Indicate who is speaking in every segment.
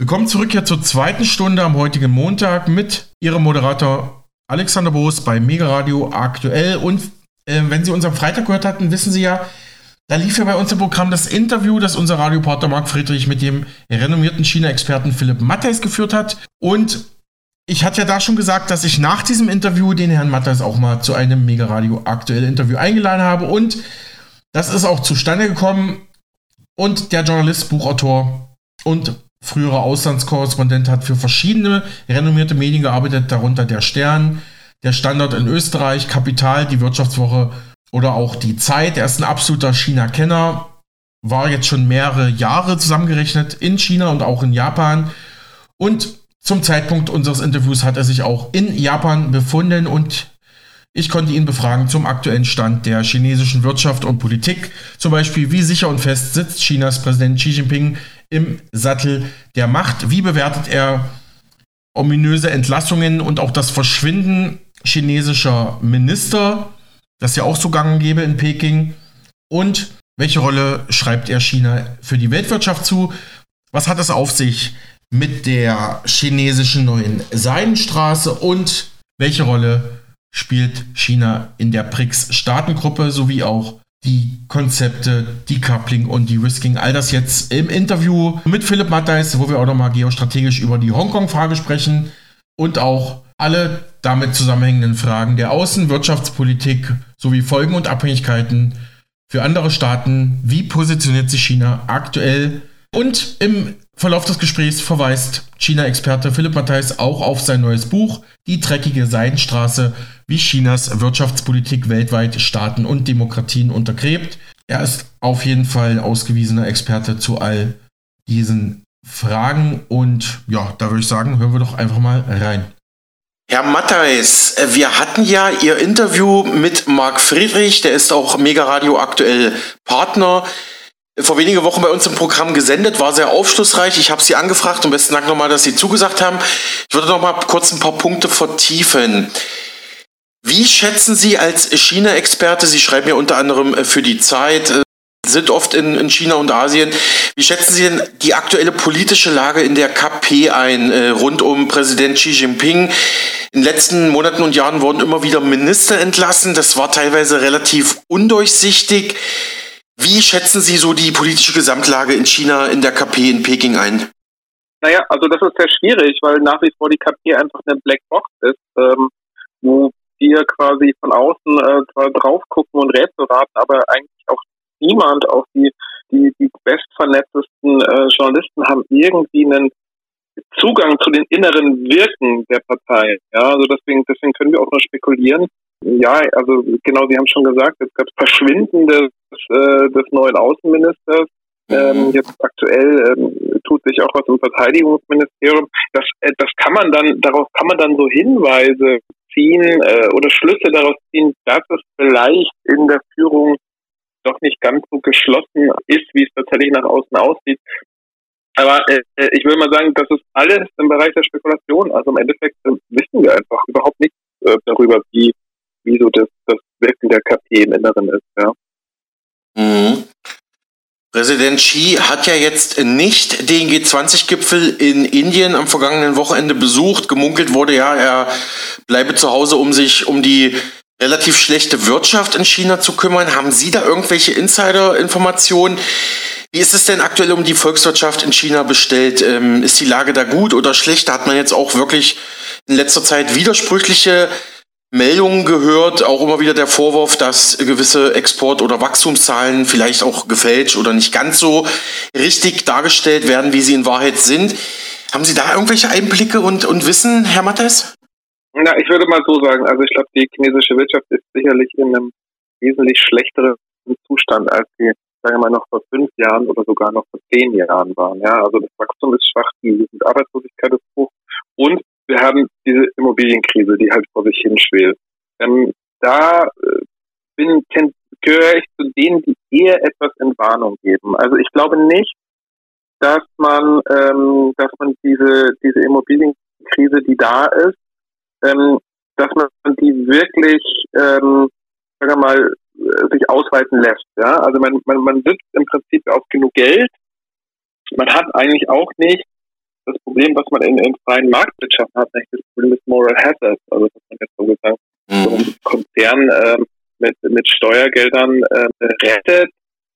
Speaker 1: Willkommen zurück hier zur zweiten Stunde am heutigen Montag mit Ihrem Moderator Alexander Boos bei Mega Radio aktuell. Und äh, wenn Sie uns am Freitag gehört hatten, wissen Sie ja, da lief ja bei uns im Programm das Interview, das unser Radiopartner Marc Friedrich mit dem renommierten China-Experten Philipp Mattes geführt hat. Und ich hatte ja da schon gesagt, dass ich nach diesem Interview den Herrn Mattes auch mal zu einem Mega Radio aktuell Interview eingeladen habe. Und das ist auch zustande gekommen. Und der Journalist, Buchautor und früherer Auslandskorrespondent hat für verschiedene renommierte Medien gearbeitet, darunter der Stern, der Standard in Österreich, Kapital, die Wirtschaftswoche oder auch die Zeit. Er ist ein absoluter China-Kenner, war jetzt schon mehrere Jahre zusammengerechnet in China und auch in Japan. Und zum Zeitpunkt unseres Interviews hat er sich auch in Japan befunden und ich konnte ihn befragen zum aktuellen Stand der chinesischen Wirtschaft und Politik. Zum Beispiel, wie sicher und fest sitzt Chinas Präsident Xi Jinping im Sattel der Macht? Wie bewertet er ominöse Entlassungen und auch das Verschwinden chinesischer Minister? das ja auch so gang gäbe in Peking. Und welche Rolle schreibt er China für die Weltwirtschaft zu? Was hat es auf sich mit der chinesischen neuen Seidenstraße und welche Rolle spielt China in der BRICS-Staatengruppe sowie auch die Konzepte Decoupling und De-Risking. All das jetzt im Interview mit Philipp Mattheis, wo wir auch nochmal geostrategisch über die Hongkong-Frage sprechen und auch alle damit zusammenhängenden Fragen der Außenwirtschaftspolitik sowie Folgen und Abhängigkeiten für andere Staaten. Wie positioniert sich China aktuell? Und im Verlauf des Gesprächs verweist China-Experte Philipp Matthijs auch auf sein neues Buch Die dreckige Seidenstraße, wie Chinas Wirtschaftspolitik weltweit Staaten und Demokratien untergräbt. Er ist auf jeden Fall ausgewiesener Experte zu all diesen Fragen und ja, da würde ich sagen, hören wir doch einfach mal rein.
Speaker 2: Herr Mattheis, äh, wir hatten ja Ihr Interview mit Marc Friedrich, der ist auch Mega Radio aktuell Partner. Vor wenigen Wochen bei uns im Programm gesendet, war sehr aufschlussreich. Ich habe Sie angefragt und besten Dank nochmal, dass Sie zugesagt haben. Ich würde noch mal kurz ein paar Punkte vertiefen. Wie schätzen Sie als China-Experte, Sie schreiben ja unter anderem äh, für die Zeit, äh, sind oft in, in, China und Asien. Wie schätzen Sie denn die aktuelle politische Lage in der KP ein, äh, rund um Präsident Xi Jinping? In den letzten Monaten und Jahren wurden immer wieder Minister entlassen. Das war teilweise relativ undurchsichtig. Wie schätzen Sie so die politische Gesamtlage in China in der KP in Peking ein?
Speaker 3: Naja, also das ist sehr schwierig, weil nach wie vor die KP einfach eine Blackbox ist, ähm, wo wir quasi von außen äh, drauf gucken und Rätsel raten, aber eigentlich auch niemand, auch die, die, die bestvernetztesten äh, Journalisten haben irgendwie einen Zugang zu den inneren Wirken der Partei. Ja, also deswegen, deswegen können wir auch nur spekulieren. Ja, also genau, Sie haben schon gesagt, es gab Verschwinden des, äh, des neuen Außenministers. Ähm, mhm. jetzt aktuell ähm, tut sich auch was im Verteidigungsministerium. Das, äh, das kann man dann, darauf kann man dann so Hinweise ziehen äh, oder Schlüsse daraus ziehen, dass es vielleicht in der Führung doch nicht ganz so geschlossen ist, wie es tatsächlich nach außen aussieht. Aber äh, ich will mal sagen, das ist alles im Bereich der Spekulation. Also im Endeffekt äh, wissen wir einfach überhaupt nichts äh, darüber, wie, wie so das, das Wirken der KP im Inneren ist. Ja.
Speaker 2: Mhm. Präsident Xi hat ja jetzt nicht den G20-Gipfel in Indien am vergangenen Wochenende besucht. Gemunkelt wurde ja, er bleibe zu Hause, um sich um die relativ schlechte Wirtschaft in China zu kümmern. Haben Sie da irgendwelche Insider-Informationen? Wie ist es denn aktuell um die Volkswirtschaft in China bestellt? Ähm, ist die Lage da gut oder schlecht? Da hat man jetzt auch wirklich in letzter Zeit widersprüchliche Meldungen gehört, auch immer wieder der Vorwurf, dass gewisse Export- oder Wachstumszahlen vielleicht auch gefälscht oder nicht ganz so richtig dargestellt werden, wie sie in Wahrheit sind. Haben Sie da irgendwelche Einblicke und, und Wissen, Herr Mattes?
Speaker 3: Na, ich würde mal so sagen, also ich glaube, die chinesische Wirtschaft ist sicherlich in einem wesentlich schlechteren Zustand, als sie, sagen wir mal, noch vor fünf Jahren oder sogar noch vor zehn Jahren waren. Ja, also das Wachstum ist schwach, die Arbeitslosigkeit ist hoch und wir haben diese Immobilienkrise, die halt vor sich hinschwelt. Ähm, da äh, bin, gehöre ich zu denen, die eher etwas in Warnung geben. Also ich glaube nicht, dass man, ähm, dass man diese, diese Immobilienkrise, die da ist, ähm, dass man die wirklich, ähm, sagen wir mal, äh, sich ausweiten lässt. Ja? Also man, man, man sitzt im Prinzip auf genug Geld. Man hat eigentlich auch nicht das Problem, was man in, in freien Marktwirtschaften hat, nämlich das Problem des Moral Hazards, also dass man jetzt so gesagt mhm. so einen Konzern äh, mit, mit Steuergeldern äh, rettet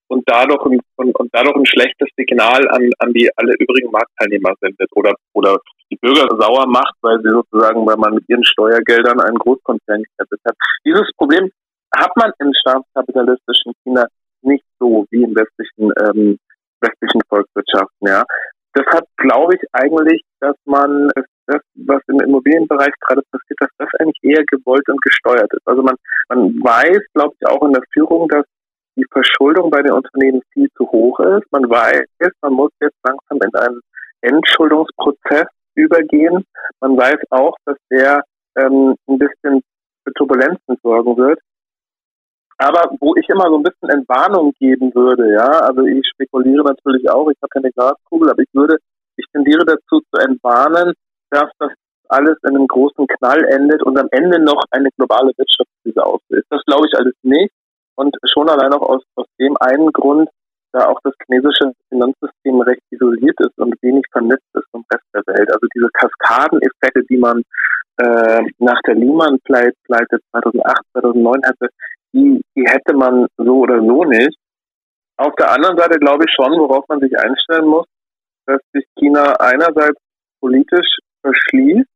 Speaker 3: und dadurch ein, und, und dadurch ein schlechtes Signal an, an die alle übrigen Marktteilnehmer sendet oder oder die Bürger sauer macht, weil sie sozusagen, weil man mit ihren Steuergeldern einen Großkonzern gerettet hat. Dieses Problem hat man im staatskapitalistischen China nicht so wie in westlichen ähm, westlichen Volkswirtschaften. Ja, das hat, glaube ich, eigentlich, dass man das, was im Immobilienbereich gerade passiert, dass das eigentlich eher gewollt und gesteuert ist. Also man, man weiß, glaube ich, auch in der Führung, dass die Verschuldung bei den Unternehmen viel zu hoch ist. Man weiß, man muss jetzt langsam in einen Entschuldungsprozess übergehen. Man weiß auch, dass der ähm, ein bisschen für Turbulenzen sorgen wird. Aber wo ich immer so ein bisschen Entwarnung geben würde, ja, also ich spekuliere natürlich auch, ich habe keine Glaskugel, aber ich würde, ich tendiere dazu zu entwarnen, dass das alles in einem großen Knall endet und am Ende noch eine globale Wirtschaftskrise auslöst. Das glaube ich alles nicht. Und schon allein auch aus, aus dem einen Grund, da auch das chinesische Finanzsystem recht isoliert ist und wenig vernetzt ist vom Rest der Welt. Also diese Kaskadeneffekte, die man äh, nach der Lehman-Pleite 2008, 2009 hatte, die, die hätte man so oder so nicht. Auf der anderen Seite glaube ich schon, worauf man sich einstellen muss, dass sich China einerseits politisch verschließt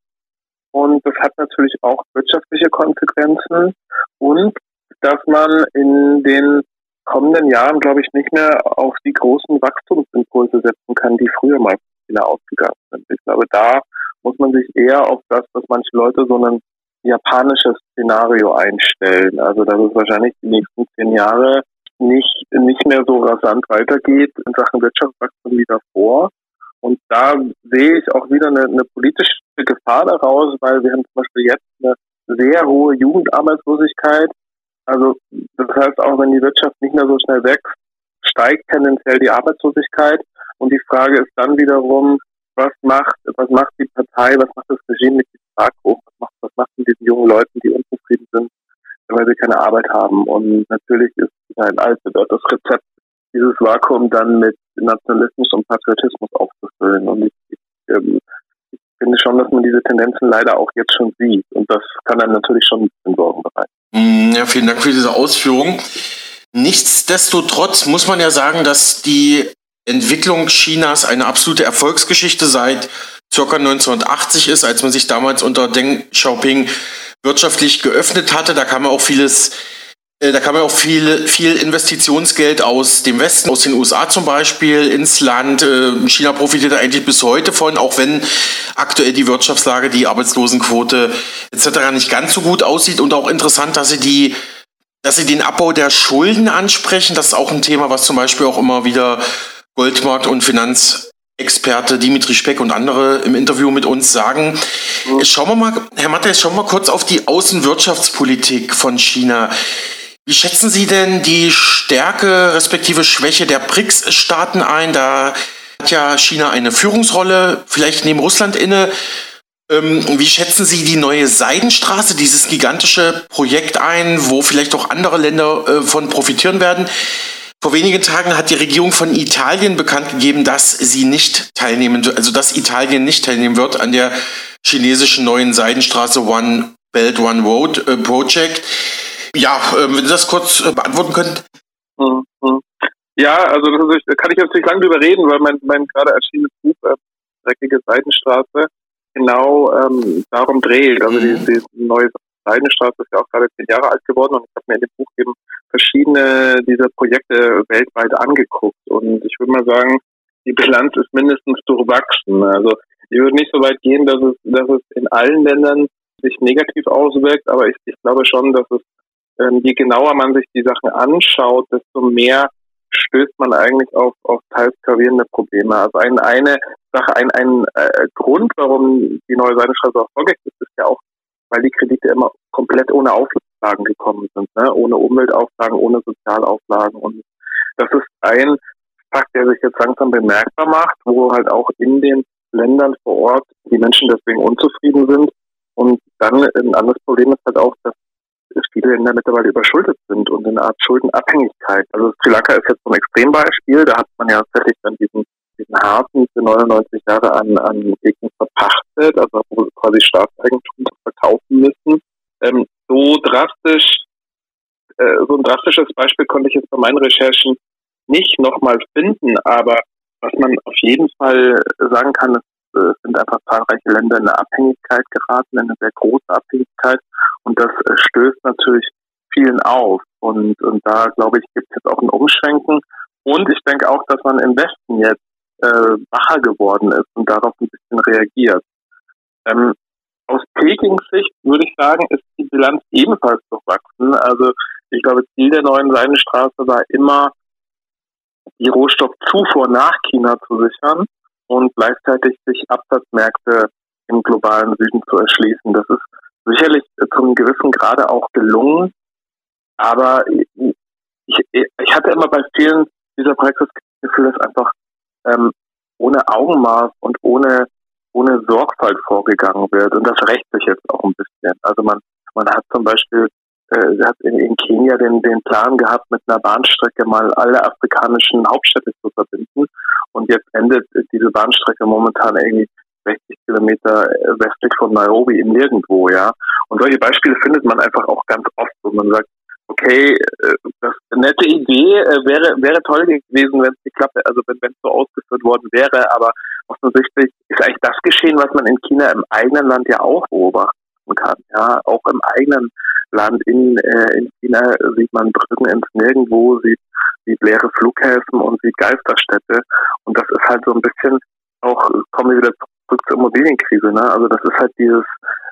Speaker 3: und das hat natürlich auch wirtschaftliche Konsequenzen und dass man in den kommenden Jahren, glaube ich, nicht mehr auf die großen Wachstumsimpulse setzen kann, die früher mal China ausgegangen sind. Ich glaube, da muss man sich eher auf das, was manche Leute so ein japanisches Szenario einstellen. Also dass es wahrscheinlich die nächsten zehn Jahre nicht, nicht mehr so rasant weitergeht in Sachen Wirtschaftswachstum wie davor. Und da sehe ich auch wieder eine, eine politische Gefahr daraus, weil wir haben zum Beispiel jetzt eine sehr hohe Jugendarbeitslosigkeit. Also das heißt, auch wenn die Wirtschaft nicht mehr so schnell wächst, steigt tendenziell die Arbeitslosigkeit. Und die Frage ist dann wiederum, was macht, was macht die Partei, was macht das Regime mit diesem Vakuum, was macht, was macht mit diesen jungen Leuten, die unzufrieden sind, weil sie keine Arbeit haben. Und natürlich ist ein das Rezept, dieses Vakuum dann mit Nationalismus und Patriotismus aufzufüllen. Und ich, ich, ähm, ich finde schon, dass man diese Tendenzen leider auch jetzt schon sieht. Und das kann dann natürlich schon ein bisschen Sorgen bereiten.
Speaker 1: Mm, ja, vielen Dank für diese Ausführung. Nichtsdestotrotz muss man ja sagen, dass die Entwicklung Chinas eine absolute Erfolgsgeschichte seit ca. 1980 ist, als man sich damals unter Deng Xiaoping wirtschaftlich geöffnet hatte. Da kam auch vieles, äh, da kam auch viel, viel Investitionsgeld aus dem Westen, aus den USA zum Beispiel, ins Land. Äh, China profitiert eigentlich bis heute von, auch wenn aktuell die Wirtschaftslage, die Arbeitslosenquote etc. nicht ganz so gut aussieht. Und auch interessant, dass sie die dass sie den Abbau der Schulden ansprechen. Das ist auch ein Thema, was zum Beispiel auch immer wieder Goldmarkt- und Finanzexperte Dimitri Speck und andere im Interview mit uns sagen. Schauen wir mal, Herr Matthias, schauen wir mal kurz auf die Außenwirtschaftspolitik von China. Wie schätzen Sie denn die Stärke respektive Schwäche der BRICS-Staaten ein? Da hat ja China eine Führungsrolle, vielleicht neben Russland inne. Ähm, wie schätzen Sie die neue Seidenstraße, dieses gigantische Projekt ein, wo vielleicht auch andere Länder äh, von profitieren werden? Vor wenigen Tagen hat die Regierung von Italien bekannt gegeben, dass sie nicht teilnehmen, also dass Italien nicht teilnehmen wird an der chinesischen neuen Seidenstraße One Belt One Road äh, Project. Ja, äh, wenn Sie das kurz äh, beantworten könnten.
Speaker 3: Mhm. Ja, also das ist, kann ich jetzt nicht lange drüber reden, weil mein, mein gerade erschienenes Buch äh, Dreckige Seidenstraße genau ähm, darum dreht. Also mhm. die, die neue Seidenstraße ist ja auch gerade zehn Jahre alt geworden und ich habe mir in dem Buch eben verschiedene dieser Projekte weltweit angeguckt. Und ich würde mal sagen, die Bilanz ist mindestens durchwachsen. Also ich würde nicht so weit gehen, dass es, dass es in allen Ländern sich negativ auswirkt, aber ich, ich glaube schon, dass es, ähm, je genauer man sich die Sachen anschaut, desto mehr stößt man eigentlich auf, auf teils gravierende Probleme. Also ein, eine Sache, ein, ein äh, Grund, warum die neue Seidenstraße auch vorgeht, ist, ist ja auch, weil die Kredite immer komplett ohne Auflagen gekommen sind, ne? ohne Umweltauflagen, ohne Sozialauflagen. Und das ist ein Fakt, der sich jetzt langsam bemerkbar macht, wo halt auch in den Ländern vor Ort die Menschen deswegen unzufrieden sind. Und dann ein anderes Problem ist halt auch, dass viele Länder mittlerweile überschuldet sind und in einer Art Schuldenabhängigkeit. Also Sri Lanka ist jetzt so ein Extrembeispiel, da hat man ja tatsächlich dann diesen, diesen Hafen für 99 Jahre an, an Gegend verpachtet, also quasi Staatseigentum verkaufen müssen. Ähm, so drastisch, äh, so ein drastisches Beispiel konnte ich jetzt bei meinen Recherchen nicht nochmal finden, aber was man auf jeden Fall sagen kann, es äh, sind einfach zahlreiche Länder in eine Abhängigkeit geraten, in eine sehr große Abhängigkeit und das äh, stößt natürlich vielen auf und, und da glaube ich, gibt es jetzt auch ein Umschwenken und ich denke auch, dass man im Westen jetzt äh, wacher geworden ist und darauf ein bisschen reagiert. Ähm, aus Pekings Sicht würde ich sagen, ist die Bilanz ebenfalls durchwachsen. Also ich glaube, Ziel der neuen Seidenstraße war immer, die Rohstoffzufuhr nach China zu sichern und gleichzeitig sich Absatzmärkte im globalen Süden zu erschließen. Das ist sicherlich zu einem gewissen Grade auch gelungen. Aber ich, ich hatte immer bei vielen dieser Projekte das Gefühl, dass einfach ähm, ohne Augenmaß und ohne, ohne Sorgfalt vorgegangen wird. Und das rächt sich jetzt auch ein bisschen. Also man, man hat zum Beispiel äh, hat in, in Kenia den, den Plan gehabt, mit einer Bahnstrecke mal alle afrikanischen Hauptstädte zu verbinden. Und jetzt endet diese Bahnstrecke momentan irgendwie 60 Kilometer westlich von Nairobi im Nirgendwo, ja. Und solche Beispiele findet man einfach auch ganz oft, wo man sagt, okay, äh, das eine nette Idee, äh, wäre, wäre toll gewesen, wenn es geklappt hätte, also wenn es so ausgeführt worden wäre, aber offensichtlich ist eigentlich das geschehen, was man in China im eigenen Land ja auch beobachten kann. Ja, auch im eigenen Land in, äh, in China sieht man Brücken ins Nirgendwo, sieht, sieht leere Flughäfen und sieht Geisterstädte. Und das ist halt so ein bisschen auch, kommen wir wieder zurück zur Immobilienkrise, ne? Also das ist halt dieses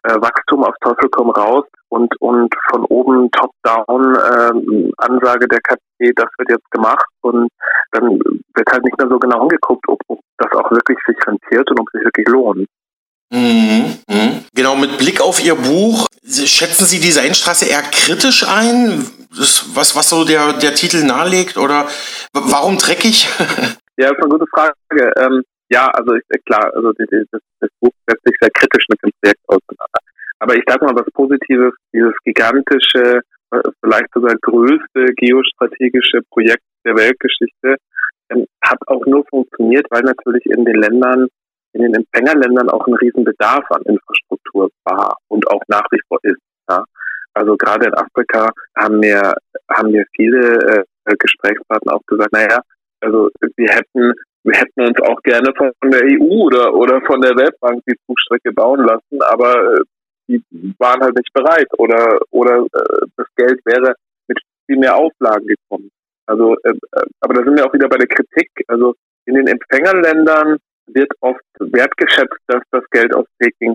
Speaker 3: äh, Wachstum auf Teufel komm raus und, und von oben top-down äh, Ansage der KP, das wird jetzt gemacht und dann wird halt nicht mehr so genau angeguckt, ob, ob das auch wirklich sich rentiert und ob sich wirklich lohnt.
Speaker 2: Mhm, mhm. Genau, mit Blick auf Ihr Buch, schätzen Sie die Seinstraße eher kritisch ein? Das, was, was so der, der Titel nahelegt? Oder warum dreckig?
Speaker 3: ja, das ist eine gute Frage. Ähm, ja, also ich, klar, also die, die, das, das Buch setzt sich sehr kritisch mit dem Projekt auseinander. Aber ich sage mal was Positives, dieses gigantische, äh, vielleicht sogar größte geostrategische Projekt der Weltgeschichte ähm, hat auch nur funktioniert, weil natürlich in den Ländern, in den Empfängerländern auch ein Riesenbedarf an Infrastruktur war und auch nach wie vor ist. Ja. Also gerade in Afrika haben mir, haben mir viele äh, Gesprächspartner auch gesagt, naja, also wir hätten wir hätten uns auch gerne von der EU oder, oder von der Weltbank die Zugstrecke bauen lassen, aber äh, die waren halt nicht bereit oder, oder äh, das Geld wäre mit viel mehr Auflagen gekommen. Also, äh, aber da sind wir auch wieder bei der Kritik. Also in den Empfängerländern wird oft wertgeschätzt, dass das Geld aus Peking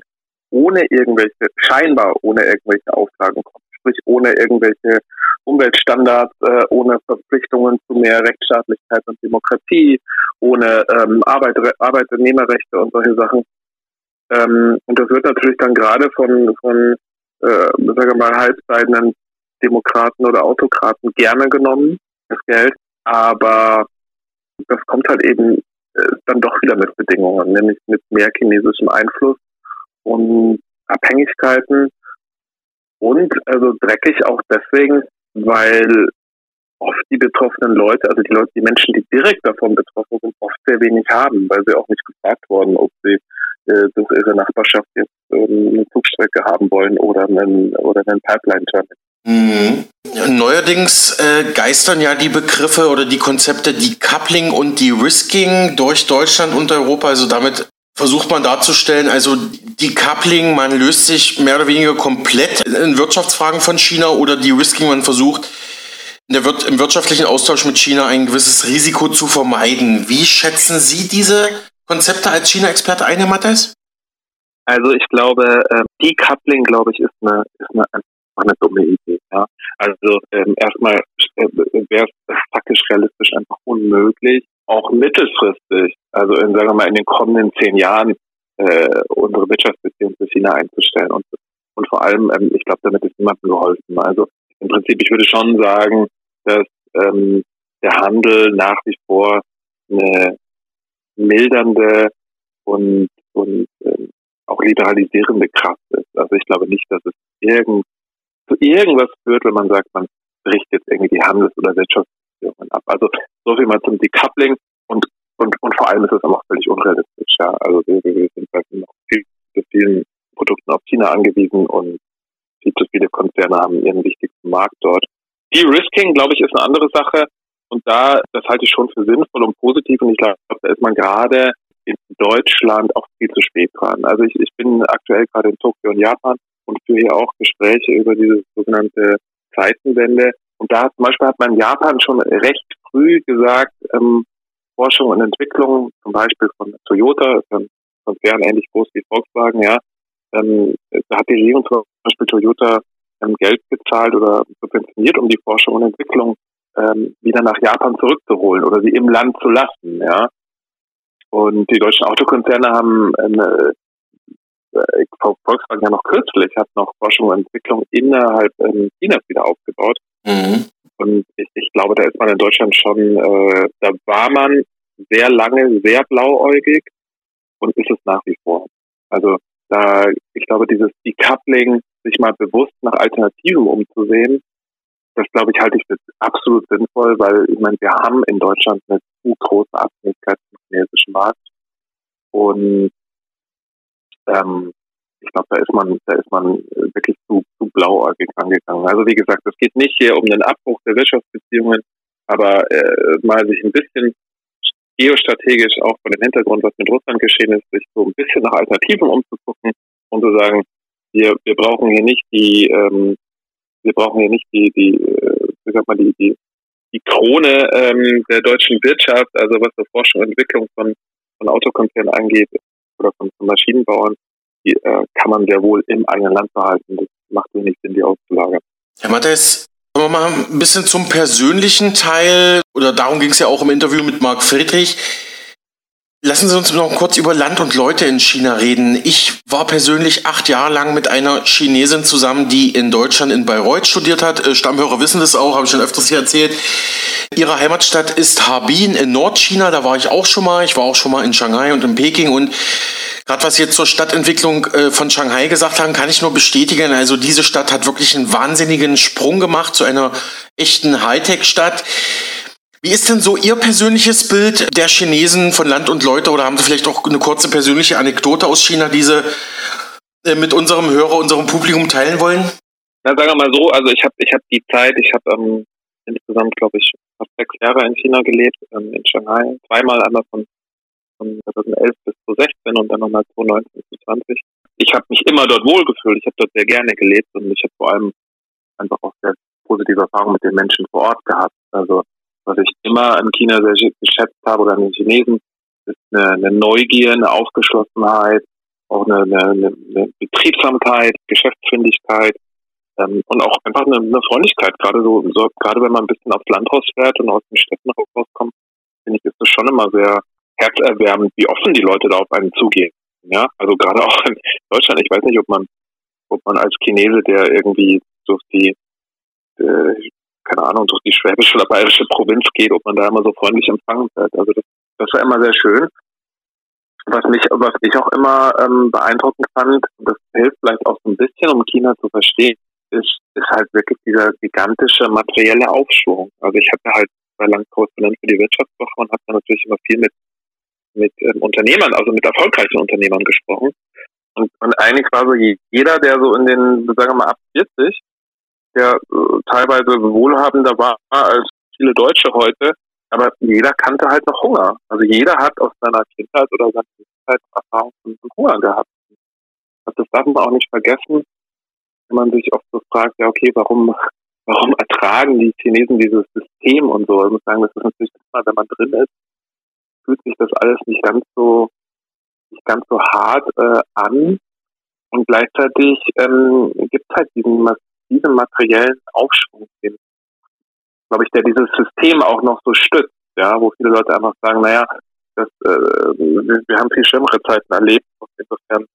Speaker 3: ohne irgendwelche, scheinbar ohne irgendwelche Auflagen kommt, sprich ohne irgendwelche Umweltstandards, äh, ohne Verpflichtungen zu mehr Rechtsstaatlichkeit und Demokratie, ohne ähm, Arbeit, Arbeitnehmerrechte und solche Sachen. Ähm, und das wird natürlich dann gerade von, von äh, sagen wir mal, halbseidenen Demokraten oder Autokraten gerne genommen, das Geld. Aber das kommt halt eben äh, dann doch wieder mit Bedingungen, nämlich mit mehr chinesischem Einfluss und Abhängigkeiten und also dreckig auch deswegen, weil oft die betroffenen Leute, also die Leute, die Menschen, die direkt davon betroffen sind, oft sehr wenig haben, weil sie auch nicht gefragt wurden, ob sie äh, durch ihre Nachbarschaft jetzt ähm, eine Zugstrecke haben wollen oder einen, oder einen Pipeline-Terminal.
Speaker 2: Mhm. Neuerdings äh, geistern ja die Begriffe oder die Konzepte Decoupling und De-Risking durch Deutschland und Europa. Also damit versucht man darzustellen, also Decoupling, man löst sich mehr oder weniger komplett in Wirtschaftsfragen von China oder De-Risking, man versucht der im wirtschaftlichen Austausch mit China ein gewisses Risiko zu vermeiden. Wie schätzen Sie diese Konzepte als China-Experte ein, Herr Mattes?
Speaker 3: Also ich glaube, äh, Decoupling, glaube ich, ist eine, ist eine, eine dumme Idee. Ja? Also ähm, erstmal äh, wäre es faktisch realistisch einfach unmöglich, auch mittelfristig, also in, sagen wir mal in den kommenden zehn Jahren, äh, unsere Wirtschaftsbeziehungen zu China einzustellen. Und, und vor allem, ähm, ich glaube, damit ist niemandem geholfen. Also im Prinzip, ich würde schon sagen, dass ähm, der Handel nach wie vor eine mildernde und, und ähm, auch liberalisierende Kraft ist. Also ich glaube nicht, dass es irgend, zu irgendwas führt, wenn man sagt, man bricht jetzt irgendwie die Handels- oder Wirtschaftsbeziehungen ab. Also so viel mal zum Decoupling. Und und, und vor allem ist es auch völlig unrealistisch. Ja. Also wir, wir sind halt noch viel vielen Produkten auf China angewiesen und viel zu viele Konzerne haben ihren wichtigsten Markt dort. De-Risking, glaube ich, ist eine andere Sache. Und da, das halte ich schon für sinnvoll und positiv. Und ich glaube, da ist man gerade in Deutschland auch viel zu spät dran. Also ich, ich bin aktuell gerade in Tokio und Japan und führe hier auch Gespräche über diese sogenannte Zeitenwende. Und da zum Beispiel hat man in Japan schon recht früh gesagt, ähm, Forschung und Entwicklung, zum Beispiel von Toyota, ein Konzern ähnlich groß wie Volkswagen, ja, ähm, da hat die Regierung zum Beispiel Toyota ähm, Geld gezahlt oder subventioniert, um die Forschung und Entwicklung ähm, wieder nach Japan zurückzuholen oder sie im Land zu lassen, ja. Und die deutschen Autokonzerne haben ähm, äh, Volkswagen ja noch kürzlich hat noch Forschung und Entwicklung innerhalb ähm, Chinas wieder aufgebaut. Mhm. Und ich, ich glaube, da ist man in Deutschland schon, äh, da war man sehr lange sehr blauäugig und ist es nach wie vor. Also da, ich glaube, dieses Decoupling, sich mal bewusst nach Alternativen umzusehen, das glaube ich halte ich für absolut sinnvoll, weil ich meine, wir haben in Deutschland eine zu große Abhängigkeit vom chinesischen Markt und ähm, ich glaube, da ist man, da ist man wirklich zu, zu blauäugig angegangen. Also wie gesagt, es geht nicht hier um den Abbruch der Wirtschaftsbeziehungen, aber äh, mal sich ein bisschen geostrategisch auch von dem Hintergrund, was mit Russland geschehen ist, sich so ein bisschen nach Alternativen umzugucken und zu sagen, wir, wir brauchen hier nicht die, ähm, wir brauchen hier nicht die, die, äh, wie sagt man, die, die, die Krone ähm, der deutschen Wirtschaft, also was so Forschung und Entwicklung von, von Autokonzernen angeht oder von, von Maschinenbauern, die äh, kann man sehr wohl im eigenen Land behalten. Das macht wenig Sinn, die auszulagern.
Speaker 2: Herr Mattes, Kommen wir mal ein bisschen zum persönlichen Teil, oder darum ging es ja auch im Interview mit Marc Friedrich. Lassen Sie uns noch kurz über Land und Leute in China reden. Ich war persönlich acht Jahre lang mit einer Chinesin zusammen, die in Deutschland in Bayreuth studiert hat. Äh, Stammhörer wissen das auch, habe ich schon öfters hier erzählt. Ihre Heimatstadt ist Harbin in Nordchina, da war ich auch schon mal. Ich war auch schon mal in Shanghai und in Peking und Gerade was Sie jetzt zur Stadtentwicklung äh, von Shanghai gesagt haben, kann ich nur bestätigen. Also diese Stadt hat wirklich einen wahnsinnigen Sprung gemacht zu einer echten Hightech-Stadt. Wie ist denn so Ihr persönliches Bild der Chinesen von Land und Leute oder haben Sie vielleicht auch eine kurze persönliche Anekdote aus China, die Sie äh, mit unserem Hörer, unserem Publikum teilen wollen?
Speaker 3: Na, sagen wir mal so, also ich habe ich hab die Zeit, ich habe ähm, insgesamt, glaube ich, fast sechs Jahre in China gelebt, ähm, in Shanghai, zweimal einmal von von 2011 bis 2016 und dann nochmal 2019 bis 2020. Ich habe mich immer dort wohlgefühlt. Ich habe dort sehr gerne gelebt und ich habe vor allem einfach auch sehr positive Erfahrungen mit den Menschen vor Ort gehabt. Also was ich immer in China sehr geschätzt habe oder an den Chinesen, ist eine, eine Neugier, eine Aufgeschlossenheit, auch eine, eine, eine Betriebsamkeit, Geschäftsfindigkeit ähm, und auch einfach eine, eine Freundlichkeit. Gerade so, so, gerade wenn man ein bisschen aufs Land rausfährt und aus den Städten rauskommt, finde ich, ist das schon immer sehr herzerwärmend, wie offen die Leute da auf einen zugehen. Ja, also gerade auch in Deutschland. Ich weiß nicht, ob man, ob man als Chinese, der irgendwie durch die, äh, keine Ahnung, durch die schwäbische oder bayerische Provinz geht, ob man da immer so freundlich empfangen wird. Also das, das war immer sehr schön. Was mich, was ich auch immer ähm, beeindruckend fand, das hilft vielleicht auch so ein bisschen, um China zu verstehen, ist, ist halt wirklich dieser gigantische materielle Aufschwung. Also ich hatte halt bei lang Korrespondent für die Wirtschaftswoche und habe dann natürlich immer viel mit mit ähm, Unternehmern, also mit erfolgreichen Unternehmern gesprochen. Und, und eigentlich war so jeder, der so in den, sagen wir mal, ab 40, der äh, teilweise wohlhabender war als viele Deutsche heute, aber jeder kannte halt noch Hunger. Also jeder hat aus seiner Kindheit oder seiner Kindheit Erfahrung von, Hunger gehabt. Also das darf man auch nicht vergessen, wenn man sich oft so fragt, ja okay, warum, warum ertragen die Chinesen dieses System und so. Ich muss sagen, das ist natürlich immer, wenn man drin ist, fühlt sich das alles nicht ganz so nicht ganz so hart äh, an. Und gleichzeitig ähm, gibt es halt diesen massiven materiellen Aufschwung, glaube ich, der dieses System auch noch so stützt, ja, wo viele Leute einfach sagen, naja, das, äh, wir, haben viel schlimmere Zeiten erlebt und insofern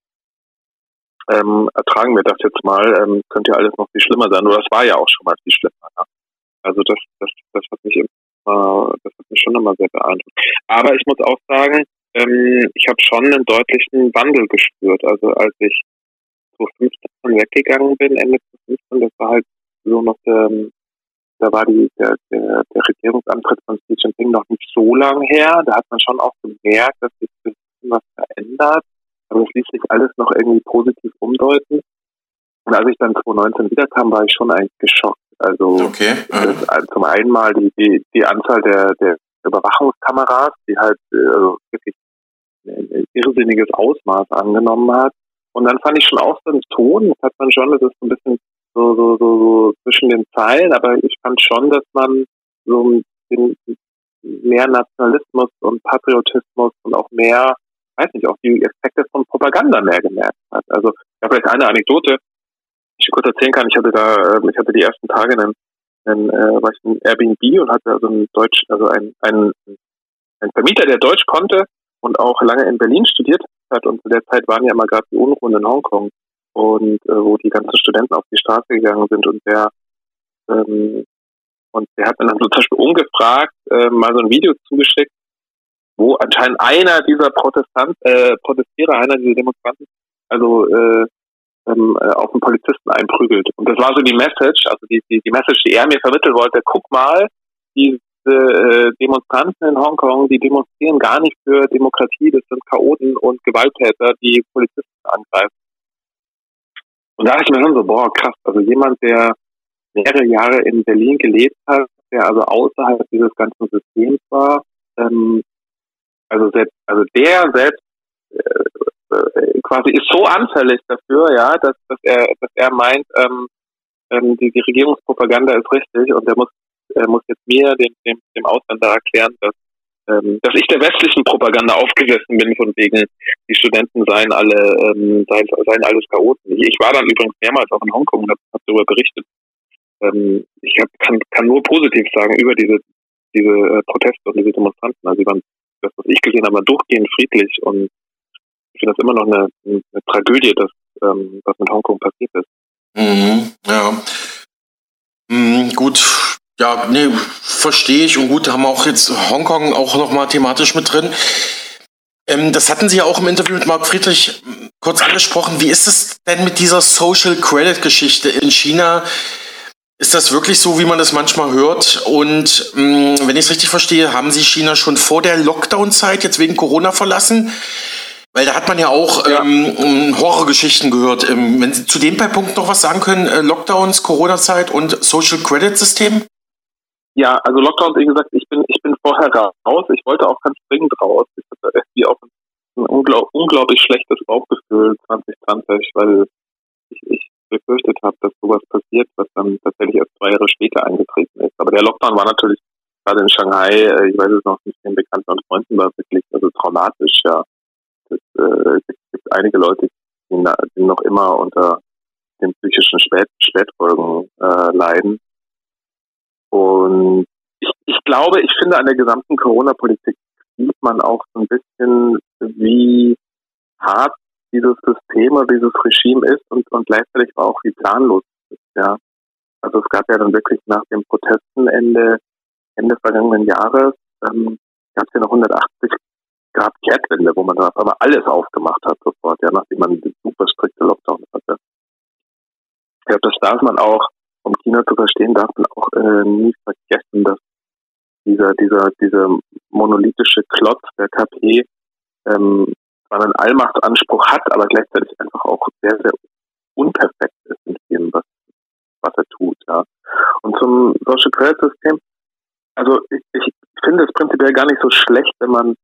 Speaker 3: ähm, ertragen wir das jetzt mal, ähm, könnte ja alles noch viel schlimmer sein. Nur das war ja auch schon mal viel schlimmer. Ne? Also das, das, das hat mich äh, das hat mich schon immer sehr beeindruckt. Aber ich muss auch sagen, ähm, ich habe schon einen deutlichen Wandel gespürt. Also als ich 2015 weggegangen bin, Ende 2015, das war halt so noch der, da war die, der, der, der Regierungsantritt von Xi Jinping noch nicht so lang her. Da hat man schon auch gemerkt, dass sich ein bisschen was verändert. Aber das ließ sich alles noch irgendwie positiv umdeuten. Und als ich dann 2019 wiederkam, war ich schon eigentlich geschockt. Also
Speaker 2: okay.
Speaker 3: das, also zum einen mal die, die, die Anzahl der, der Überwachungskameras, die halt äh, also wirklich ein irrsinniges Ausmaß angenommen hat. Und dann fand ich schon auch so einen Ton, das hat man schon, das ist so ein bisschen so, so, so, so zwischen den Zeilen, aber ich fand schon, dass man so den, mehr Nationalismus und Patriotismus und auch mehr, weiß nicht, auch die Effekte von Propaganda mehr gemerkt hat. Also, ja, vielleicht eine Anekdote, die ich kurz erzählen kann. Ich hatte da, ähm, ich hatte die ersten Tage einen, einen äh, war ich in Airbnb und hatte also ein Deutsch, also ein, ein, ein Vermieter, der Deutsch konnte und auch lange in Berlin studiert hat. Und zu der Zeit waren ja immer gerade die Unruhen in Hongkong und äh, wo die ganzen Studenten auf die Straße gegangen sind und der ähm, und der hat mir dann so zum Beispiel ungefragt äh, mal so ein Video zugeschickt, wo anscheinend einer dieser Protestant, äh, Protestierer, einer dieser Demonstranten, also äh, ähm, äh, auf einen Polizisten einprügelt. Und das war so die Message, also die, die, die Message, die er mir vermitteln wollte, guck mal, diese äh, Demonstranten in Hongkong, die demonstrieren gar nicht für Demokratie, das sind Chaoten und Gewalttäter, die Polizisten angreifen. Und da dachte ich mir schon so, boah, krass, also jemand, der mehrere Jahre in Berlin gelebt hat, der also außerhalb dieses ganzen Systems war, ähm, also selbst, also der selbst äh, äh, quasi ist so anfällig dafür, ja, dass, dass er, dass er meint, ähm, ähm, die, die Regierungspropaganda ist richtig und er muss, er muss jetzt mir, dem, dem, dem Ausländer erklären, dass ähm, dass ich der westlichen Propaganda aufgesessen bin, von wegen, die Studenten seien alle, ähm, seien, seien alles Chaoten. Ich, ich war dann übrigens mehrmals auch in Hongkong und habe hab darüber berichtet. Ähm, ich hab, kann, kann nur positiv sagen über diese, diese äh, Proteste und diese Demonstranten. Also, die waren, das, was ich gesehen habe, durchgehend friedlich und ich finde das immer noch eine, eine Tragödie, dass, ähm, was mit Hongkong passiert ist.
Speaker 2: Mhm, ja. Mhm, gut, ja, nee, verstehe ich. Und gut, haben wir auch jetzt Hongkong auch nochmal thematisch mit drin. Ähm, das hatten Sie ja auch im Interview mit Marc Friedrich hm, kurz angesprochen. Wie ist es denn mit dieser Social Credit Geschichte in China? Ist das wirklich so, wie man das manchmal hört? Und mh, hm, wenn ich es richtig verstehe, haben Sie China schon vor der Lockdown-Zeit jetzt wegen Corona verlassen? Weil da hat man ja auch ja. Ähm, Horrorgeschichten gehört. Ähm, wenn Sie zu dem Punkt noch was sagen können, äh, Lockdowns, Corona-Zeit und Social Credit System?
Speaker 3: Ja, also Lockdown, wie gesagt, ich bin, ich bin vorher raus. Ich wollte auch ganz dringend raus. Ich hatte irgendwie auch ein unglaub, unglaublich schlechtes Bauchgefühl 2020, weil ich, ich befürchtet habe, dass sowas passiert, was dann tatsächlich erst zwei Jahre später eingetreten ist. Aber der Lockdown war natürlich gerade in Shanghai, äh, ich weiß es noch nicht, den Bekannten und Freunden war wirklich also traumatisch, ja. Es äh, gibt, einige Leute, die, die noch immer unter den psychischen Spät Spätfolgen äh, leiden. Und ich, ich glaube, ich finde an der gesamten Corona-Politik sieht man auch so ein bisschen, wie hart dieses System oder dieses Regime ist und, und gleichzeitig auch wie planlos es ist, ja. Also es gab ja dann wirklich nach dem Protestenende Ende vergangenen Jahres ähm, gab es ja noch 180 Grad Kehrtwende, wo man dann auf einmal alles aufgemacht hat sofort, ja, nachdem man super strikte Lockdown hatte. Ich glaube, das darf man auch um China zu verstehen, darf man auch äh, nie vergessen, dass dieser, dieser, dieser monolithische Klotz der KP ähm, zwar einen Allmachtsanspruch hat, aber gleichzeitig einfach auch sehr, sehr unperfekt ist in dem, was, was er tut. Ja. Und zum Social Credit System, also ich, ich finde es prinzipiell gar nicht so schlecht, wenn man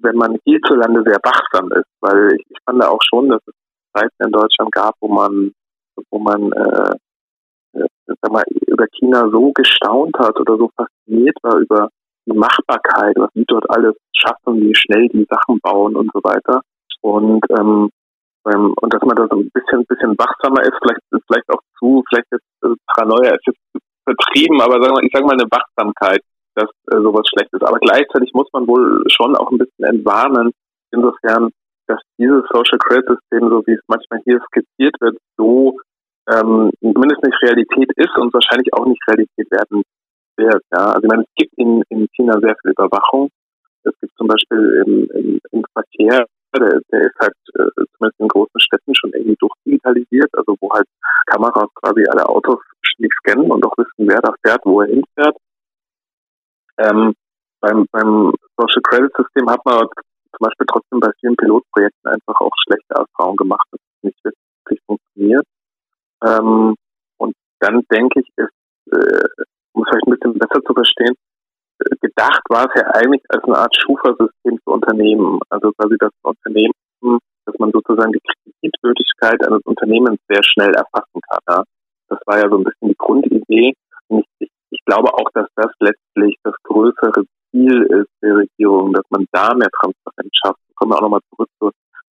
Speaker 3: wenn man hierzulande sehr wachsam ist, weil ich, ich fand auch schon, dass es Zeiten in Deutschland gab, wo man wo man äh, sag mal, über China so gestaunt hat oder so fasziniert war über die Machbarkeit, was die dort alles schaffen, wie schnell die Sachen bauen und so weiter. Und ähm, ähm, und dass man da so ein bisschen, bisschen wachsamer ist, vielleicht vielleicht auch zu, vielleicht jetzt äh, Paranoia ist jetzt vertrieben, aber sagen wir, ich sage mal eine Wachsamkeit, dass äh, sowas schlecht ist. Aber gleichzeitig muss man wohl schon auch ein bisschen entwarnen, insofern, dass dieses Social Credit System, so wie es manchmal hier skizziert wird, so ähm, zumindest nicht Realität ist und wahrscheinlich auch nicht Realität werden wird. Ja? Also ich meine, es gibt in, in China sehr viel Überwachung. Es gibt zum Beispiel im, im, im Verkehr, der, der ist halt äh, zumindest in großen Städten schon irgendwie durchdigitalisiert, also wo halt Kameras quasi alle Autos nicht scannen und auch wissen, wer wer da fährt, wo er hinfährt. Ähm, beim, beim Social Credit System hat man zum Beispiel trotzdem bei vielen Pilotprojekten einfach auch schlechte Erfahrungen gemacht, dass es nicht wirklich funktioniert. Ähm, und dann denke ich, ist, äh, um es vielleicht ein bisschen besser zu verstehen, äh, gedacht war es ja eigentlich als eine Art Schufa-System für Unternehmen. Also quasi das Unternehmen, dass man sozusagen die Kreditwürdigkeit eines Unternehmens sehr schnell erfassen kann. Ja. Das war ja so ein bisschen die Grundidee. Und ich, ich glaube auch, dass das letztlich das größere Ziel ist der Regierung, dass man da mehr Transparenz schafft. Kommen wir auch nochmal zurück zur,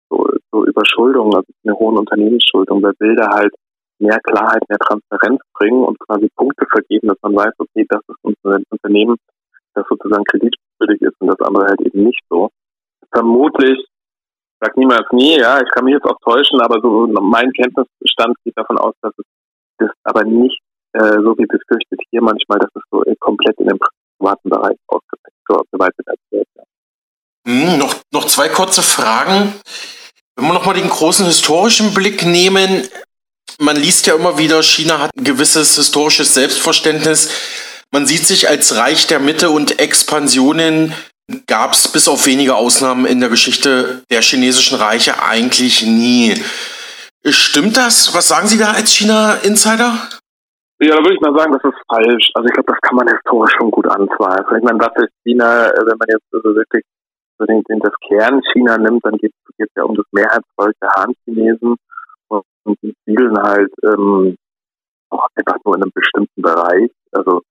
Speaker 3: zur, zur Überschuldung, also eine hohen Unternehmensschuldung. Will da halt mehr Klarheit, mehr Transparenz bringen und quasi Punkte vergeben, dass man weiß, okay, das ist unser Unternehmen, das sozusagen kreditwürdig ist und das andere halt eben nicht so. Vermutlich, sag niemals nie, ja, ich kann mich jetzt auch täuschen, aber so mein Kenntnisstand geht davon aus, dass es das aber nicht äh, so wie befürchtet hier manchmal, dass es so äh, komplett in den privaten Bereich ausgeweitet wird. Ja.
Speaker 2: Hm, noch, noch zwei kurze Fragen. Wenn wir nochmal den großen historischen Blick nehmen, man liest ja immer wieder, China hat ein gewisses historisches Selbstverständnis. Man sieht sich als Reich der Mitte und Expansionen gab es bis auf wenige Ausnahmen in der Geschichte der chinesischen Reiche eigentlich nie. Stimmt das? Was sagen Sie da als China-Insider?
Speaker 3: Ja, da würde ich mal sagen, das ist falsch. Also ich glaube, das kann man historisch schon gut anzweifeln. Ich meine, was ist China, äh, wenn man jetzt also wirklich das Kern China nimmt, dann geht es ja um das Mehrheitsvolk der Han-Chinesen und die spielen halt ähm, auch einfach nur in einem bestimmten Bereich. Also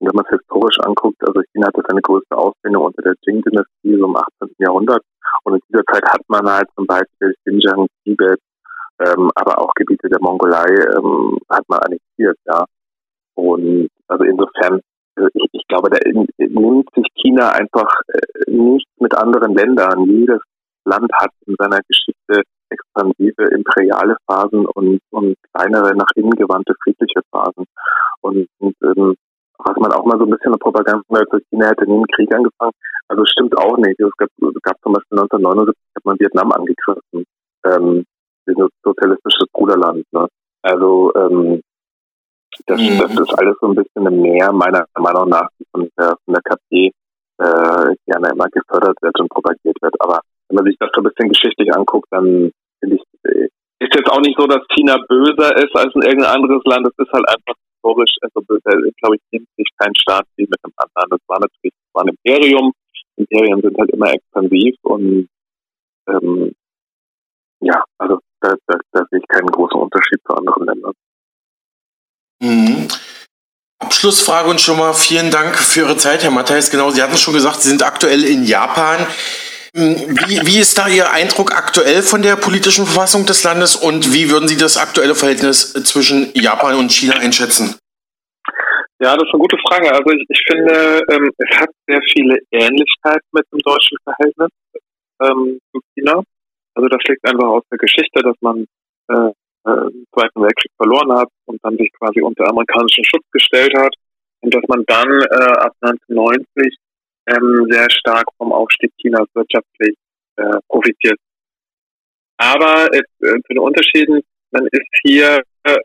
Speaker 3: wenn man es historisch anguckt, also China hatte seine größte Ausdehnung unter der Qing-Dynastie so im 18. Jahrhundert. Und in dieser Zeit hat man halt zum Beispiel Xinjiang, Tibet, ähm, aber auch Gebiete der Mongolei ähm, hat man annektiert, ja. Und also insofern, also ich, ich glaube, da nimmt sich China einfach äh, nicht mit anderen Ländern. Jedes Land hat in seiner Geschichte expansive imperiale Phasen und, und kleinere nach innen gewandte friedliche Phasen. Und, und ähm, was man auch mal so ein bisschen in Propaganda hört, China hätte nie einen Krieg angefangen. Also stimmt auch nicht. Es gab, es gab zum Beispiel 1979 hat man Vietnam angegriffen. Ähm, ein sozialistisches Bruderland. Ne? Also ähm, das, mhm. das ist alles so ein bisschen mehr meiner Meinung nach von der, von der KP äh, gerne immer gefördert wird und propagiert wird. Aber wenn man sich das so ein bisschen geschichtlich anguckt, dann ist jetzt auch nicht so, dass China böser ist als in irgendein anderes Land. Es ist halt einfach historisch, also glaube ich, nimmt sich kein Staat wie mit einem anderen. Das war natürlich das war ein Imperium. Imperien sind halt immer expansiv und ähm, ja, also da, da, da sehe ich keinen großen Unterschied zu anderen Ländern.
Speaker 2: Mhm. Abschlussfrage und schon mal vielen Dank für Ihre Zeit, Herr Matthäus. Genau, Sie hatten schon gesagt, Sie sind aktuell in Japan. Wie, wie ist da Ihr Eindruck aktuell von der politischen Verfassung des Landes und wie würden Sie das aktuelle Verhältnis zwischen Japan und China einschätzen?
Speaker 3: Ja, das ist eine gute Frage. Also ich, ich finde, ähm, es hat sehr viele Ähnlichkeiten mit dem deutschen Verhältnis ähm, zu China. Also das liegt einfach aus der Geschichte, dass man äh, äh, im Zweiten Weltkrieg verloren hat und dann sich quasi unter amerikanischen Schutz gestellt hat und dass man dann äh, ab 1990 ähm, sehr stark vom Aufstieg Chinas wirtschaftlich äh, profitiert. Aber äh, zu den Unterschieden, man ist hier äh,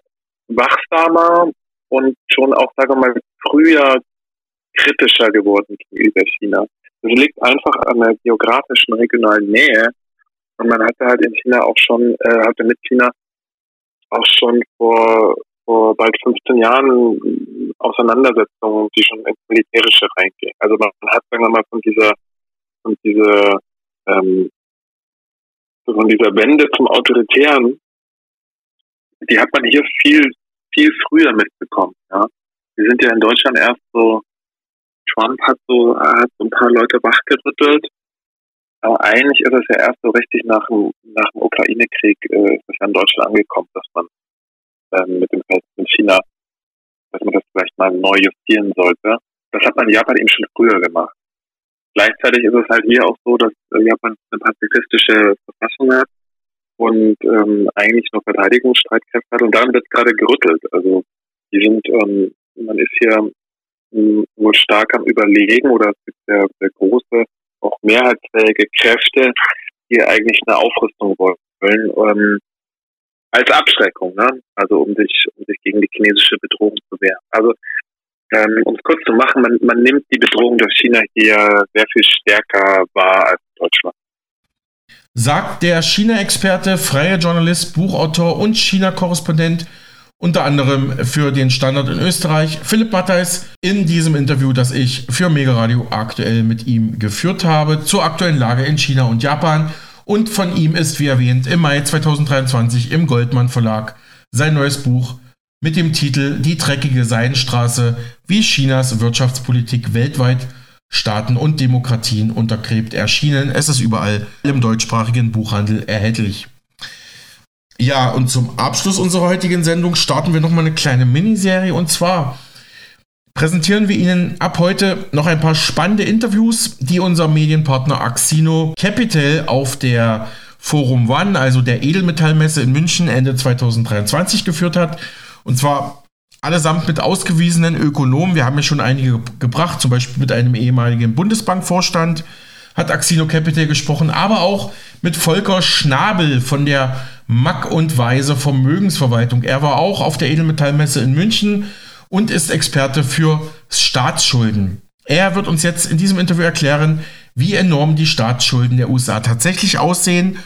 Speaker 3: wachsamer und schon auch, sagen wir mal, früher kritischer geworden gegenüber China. Das liegt einfach an der geografischen regionalen Nähe. Und man hatte halt in China auch schon, äh, hatte mit China auch schon vor, vor bald 15 Jahren Auseinandersetzungen, die schon ins Militärische reingehen. Also man hat, sagen wir mal, von dieser, von dieser, ähm, von dieser Wende zum Autoritären, die hat man hier viel, viel früher mitbekommen, ja. Wir sind ja in Deutschland erst so, Trump hat so, hat so ein paar Leute wachgerüttelt aber eigentlich ist es ja erst so richtig nach dem, nach dem Ukraine-Krieg äh, ist es ja in Deutschland angekommen, dass man ähm, mit dem Verhältnis mit China, dass man das vielleicht mal neu justieren sollte. Das hat man in Japan eben schon früher gemacht. Gleichzeitig ist es halt hier auch so, dass äh, Japan eine pazifistische Verfassung hat und ähm, eigentlich noch Verteidigungsstreitkräfte hat und dann wird gerade gerüttelt. Also die sind, ähm, man ist hier ähm, wohl stark am Überlegen oder es gibt der, der große auch mehrheitsfähige Kräfte, die eigentlich eine Aufrüstung wollen, ähm, als Abschreckung, ne? also um sich, um sich gegen die chinesische Bedrohung zu wehren. Also Ähm, um es kurz zu machen, man, man nimmt die Bedrohung durch China hier sehr viel stärker wahr als Deutschland.
Speaker 1: Sagt der China-Experte, freier Journalist, Buchautor und China-Korrespondent unter anderem für den Standard in Österreich, Philipp Mattheis, in diesem Interview, das ich für Mega Radio aktuell mit ihm geführt habe, zur aktuellen Lage in China und Japan. Und von ihm ist, wie erwähnt, im Mai 2023 im Goldmann Verlag sein neues Buch mit dem Titel Die dreckige Seidenstraße, wie Chinas Wirtschaftspolitik weltweit Staaten und Demokratien untergräbt erschienen. Es ist überall im deutschsprachigen Buchhandel erhältlich. Ja, und zum Abschluss unserer heutigen Sendung starten wir nochmal eine kleine Miniserie und zwar präsentieren wir Ihnen ab heute noch ein paar spannende Interviews, die unser Medienpartner Axino Capital auf der Forum One, also der Edelmetallmesse in München Ende 2023 geführt hat. Und zwar allesamt mit ausgewiesenen Ökonomen. Wir haben ja schon einige gebracht, zum Beispiel mit einem ehemaligen Bundesbankvorstand hat Axino Capital gesprochen, aber auch mit Volker Schnabel von der Mack und Weise Vermögensverwaltung. Er war auch auf der Edelmetallmesse in München und ist Experte für Staatsschulden. Er wird uns jetzt in diesem Interview erklären, wie enorm die Staatsschulden der USA tatsächlich aussehen.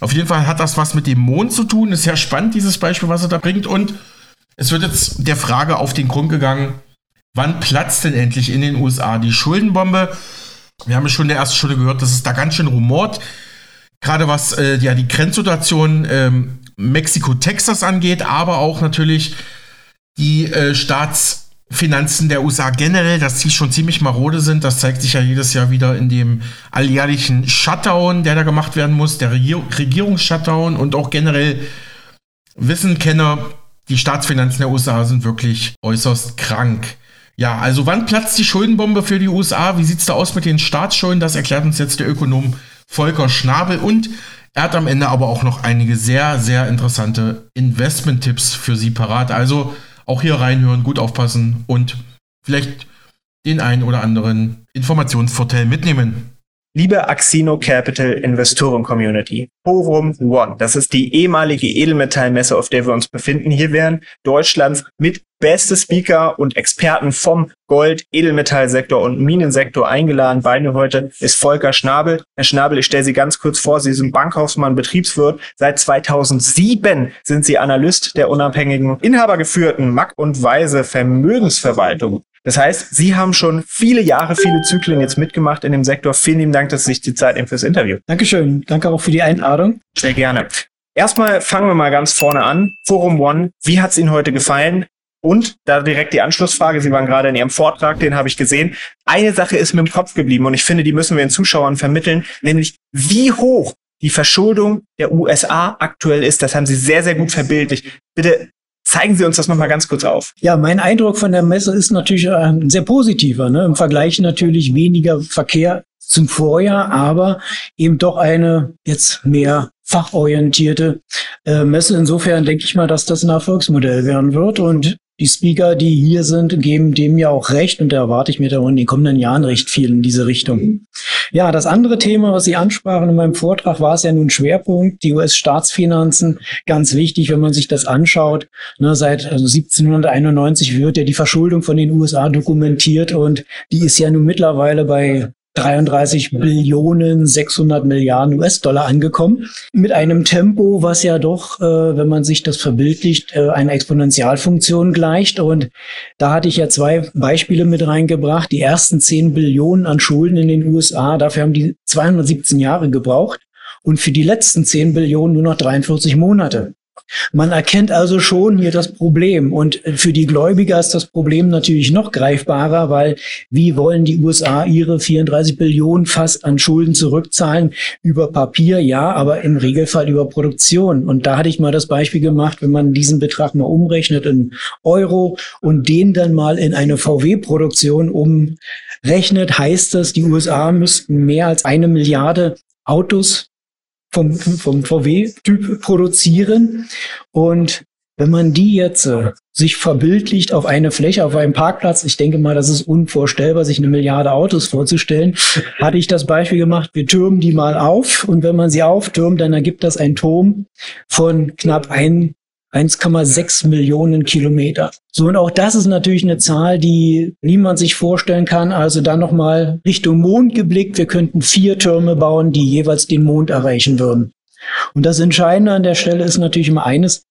Speaker 1: Auf jeden Fall hat das was mit dem Mond zu tun. Ist sehr spannend, dieses Beispiel, was er da bringt. Und es wird jetzt der Frage auf den Grund gegangen, wann platzt denn endlich in den USA die Schuldenbombe? Wir haben ja schon in der ersten Stunde gehört, dass es da ganz schön rumort gerade was äh, ja die Grenzsituation ähm, Mexiko-Texas angeht, aber auch natürlich die äh, Staatsfinanzen der USA generell, dass die schon ziemlich marode sind. Das zeigt sich ja jedes Jahr wieder in dem alljährlichen Shutdown, der da gemacht werden muss, der Regier Regierungsshutdown und auch generell wissen Kenner, die Staatsfinanzen der USA sind wirklich äußerst krank. Ja, also wann platzt die Schuldenbombe für die USA? Wie sieht es da aus mit den Staatsschulden? Das erklärt uns jetzt der Ökonom Volker Schnabel und er hat am Ende aber auch noch einige sehr, sehr interessante Investment-Tipps für Sie parat. Also auch hier reinhören, gut aufpassen und vielleicht den einen oder anderen Informationsvorteil mitnehmen.
Speaker 4: Liebe Axino Capital Investoren Community, Forum One, das ist die ehemalige Edelmetallmesse, auf der wir uns befinden. Hier werden Deutschlands mit beste Speaker und Experten vom Gold, Edelmetallsektor und Minensektor eingeladen. Bei mir heute ist Volker Schnabel. Herr Schnabel, ich stelle Sie ganz kurz vor. Sie sind Bankhausmann, Betriebswirt. Seit 2007 sind Sie Analyst der unabhängigen, inhabergeführten Mack und Weise Vermögensverwaltung. Das heißt, Sie haben schon viele Jahre, viele Zyklen jetzt mitgemacht in dem Sektor. Vielen lieben Dank, dass Sie sich die Zeit nehmen fürs Interview.
Speaker 5: Dankeschön. Danke auch für die Einladung.
Speaker 4: Sehr gerne. Erstmal fangen wir mal ganz vorne an. Forum One, wie hat es Ihnen heute gefallen? Und da direkt die Anschlussfrage, Sie waren gerade in Ihrem Vortrag, den habe ich gesehen. Eine Sache ist mir im Kopf geblieben und ich finde, die müssen wir den Zuschauern vermitteln, nämlich wie hoch die Verschuldung der USA aktuell ist. Das haben Sie sehr, sehr gut verbildlicht. Bitte Zeigen Sie uns das nochmal ganz kurz auf.
Speaker 5: Ja, mein Eindruck von der Messe ist natürlich ein äh, sehr positiver. Ne? Im Vergleich natürlich weniger Verkehr zum Vorjahr, aber eben doch eine jetzt mehr fachorientierte äh, Messe. Insofern denke ich mal, dass das ein Erfolgsmodell werden wird und die Speaker, die hier sind, geben dem ja auch recht und da erwarte ich mir da in den kommenden Jahren recht viel in diese Richtung. Ja, das andere Thema, was Sie ansprachen in meinem Vortrag, war es ja nun Schwerpunkt, die US-Staatsfinanzen. Ganz wichtig, wenn man sich das anschaut. Ne, seit 1791 also wird ja die Verschuldung von den USA dokumentiert und die ist ja nun mittlerweile bei 33 Billionen 600 Milliarden US-Dollar angekommen. Mit einem Tempo, was ja doch, äh, wenn man sich das verbildlicht, äh, einer Exponentialfunktion gleicht. Und da hatte ich ja zwei Beispiele mit reingebracht. Die ersten 10 Billionen an Schulden in den USA, dafür haben die 217 Jahre gebraucht. Und für die letzten 10 Billionen nur noch 43 Monate. Man erkennt also schon hier das Problem. Und für die Gläubiger ist das Problem natürlich noch greifbarer, weil wie wollen die USA ihre 34 Billionen fast an Schulden zurückzahlen? Über Papier, ja, aber im Regelfall über Produktion. Und da hatte ich mal das Beispiel gemacht, wenn man diesen Betrag mal umrechnet in Euro und den dann mal in eine VW-Produktion umrechnet, heißt das, die USA müssten mehr als eine Milliarde Autos vom, vom VW-Typ produzieren. Und wenn man die jetzt äh, sich verbildlicht auf eine Fläche, auf einem Parkplatz, ich denke mal, das ist unvorstellbar, sich eine Milliarde Autos vorzustellen, hatte ich das Beispiel gemacht, wir türmen die mal auf und wenn man sie auftürmt, dann ergibt das ein Turm von knapp ein 1,6 Millionen Kilometer. So, und auch das ist natürlich eine Zahl, die niemand sich vorstellen kann. Also dann nochmal Richtung Mond geblickt. Wir könnten vier Türme bauen, die jeweils den Mond erreichen würden. Und das Entscheidende an der Stelle ist natürlich immer eines.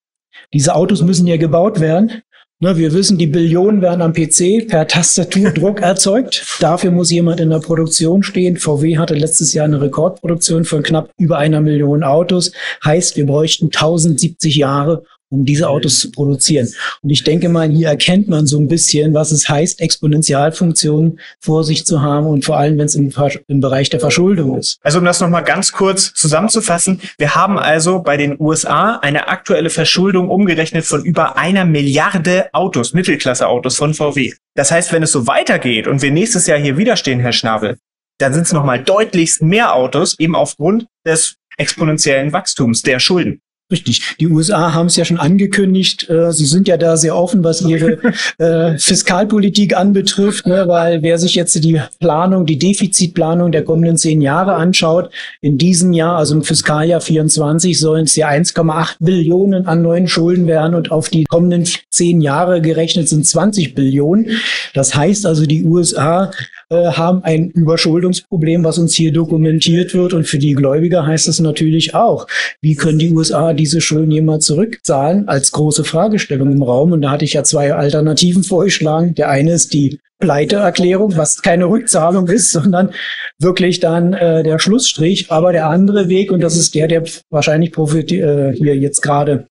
Speaker 5: Diese Autos müssen ja gebaut werden. Ne, wir wissen, die Billionen werden am PC per Tastaturdruck erzeugt. Dafür muss jemand in der Produktion stehen. VW hatte letztes Jahr eine Rekordproduktion von knapp über einer Million Autos. Heißt, wir bräuchten 1070 Jahre, um diese Autos zu produzieren. Und ich denke mal, hier erkennt man so ein bisschen, was es heißt, Exponentialfunktionen vor sich zu haben und vor allem, wenn es im, im, Bereich der Verschuldung ist.
Speaker 4: Also um das nochmal ganz kurz zusammenzufassen, wir haben also bei den USA eine aktuelle Verschuldung umgerechnet von über einer Milliarde Autos, Mittelklasse-Autos von VW. Das heißt, wenn es so weitergeht und wir nächstes Jahr hier wieder stehen, Herr Schnabel, dann sind es nochmal deutlichst mehr Autos, eben aufgrund des exponentiellen Wachstums der Schulden.
Speaker 5: Richtig. Die USA haben es ja schon angekündigt. Äh, sie sind ja da sehr offen, was ihre äh, Fiskalpolitik anbetrifft, ne? weil wer sich jetzt die Planung, die Defizitplanung der kommenden zehn Jahre anschaut, in diesem Jahr, also im Fiskaljahr 24, sollen es ja 1,8 Billionen an neuen Schulden werden und auf die kommenden zehn Jahre gerechnet sind 20 Billionen. Das heißt also, die USA äh, haben ein Überschuldungsproblem, was uns hier dokumentiert wird. Und für die Gläubiger heißt es natürlich auch, wie können die USA diese Schulden jemals zurückzahlen, als große Fragestellung im Raum. Und da hatte ich ja zwei Alternativen vorgeschlagen. Der eine ist die Pleiteerklärung, was keine Rückzahlung ist, sondern wirklich dann äh, der Schlussstrich. Aber der andere Weg, und das ist der, der wahrscheinlich profitiert, äh, hier jetzt gerade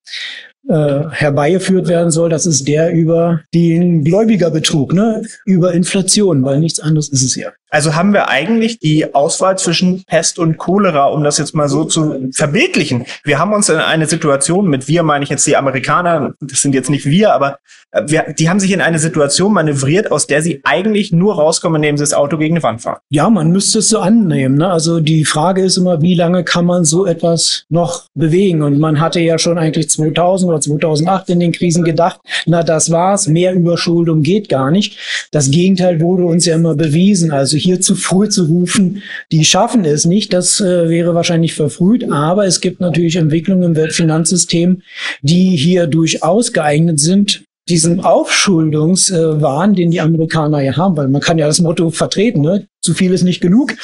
Speaker 5: äh, herbeigeführt werden soll, das ist der über den Gläubigerbetrug, ne? über Inflation, weil nichts anderes ist es ja.
Speaker 4: Also haben wir eigentlich die Auswahl zwischen Pest und Cholera, um das jetzt mal so zu verbildlichen. Wir haben uns in eine Situation, mit wir meine ich jetzt die Amerikaner, das sind jetzt nicht wir, aber äh, wir, die haben sich in eine Situation manövriert, aus der sie eigentlich nur rauskommen, indem sie das Auto gegen die Wand fahren.
Speaker 5: Ja, man müsste es so annehmen. Ne? Also die Frage ist immer, wie lange kann man so etwas noch bewegen? Und man hatte ja schon eigentlich 2000 oder 2008 in den Krisen gedacht, na das war's, mehr Überschuldung geht gar nicht. Das Gegenteil wurde uns ja immer bewiesen. Also hier zu früh zu rufen, die schaffen es nicht, das äh, wäre wahrscheinlich verfrüht. Aber es gibt natürlich Entwicklungen im Weltfinanzsystem, die hier durchaus geeignet sind, diesen Aufschuldungswahn, den die Amerikaner ja haben, weil man kann ja das Motto vertreten, ne? zu viel ist nicht genug.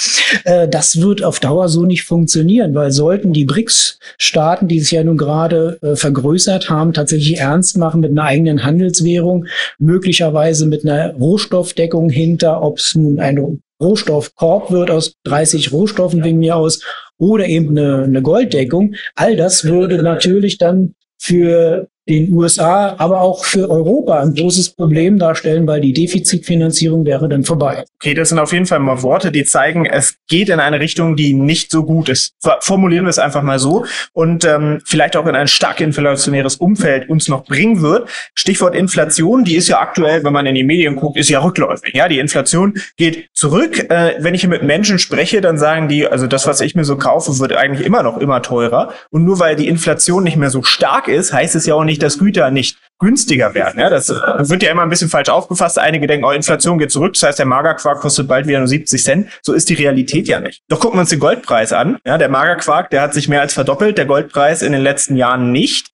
Speaker 5: Äh, das wird auf Dauer so nicht funktionieren, weil sollten die BRICS-Staaten, die sich ja nun gerade äh, vergrößert haben, tatsächlich ernst machen mit einer eigenen Handelswährung, möglicherweise mit einer Rohstoffdeckung hinter, ob es nun eine Rohstoffkorb wird aus 30 Rohstoffen wegen mir aus oder eben eine, eine Golddeckung. All das würde natürlich dann für den USA, aber auch für Europa ein großes Problem darstellen, weil die Defizitfinanzierung wäre dann vorbei.
Speaker 4: Okay, das sind auf jeden Fall mal Worte, die zeigen, es geht in eine Richtung, die nicht so gut ist. Formulieren wir es einfach mal so und ähm, vielleicht auch in ein stark inflationäres Umfeld uns noch bringen wird. Stichwort Inflation, die ist ja aktuell, wenn man in die Medien guckt, ist ja rückläufig. Ja, die Inflation geht zurück. Äh, wenn ich mit Menschen spreche, dann sagen die, also das, was ich mir so kaufe, wird eigentlich immer noch immer teurer. Und nur weil die Inflation nicht mehr so stark ist, heißt es ja auch nicht, dass Güter nicht günstiger werden. Ja, das wird ja immer ein bisschen falsch aufgefasst. Einige denken, oh, Inflation geht zurück, das heißt, der Magerquark kostet bald wieder nur 70 Cent. So ist die Realität ja nicht. Doch gucken wir uns den Goldpreis an. Ja, der Magerquark, der hat sich mehr als verdoppelt, der Goldpreis in den letzten Jahren nicht.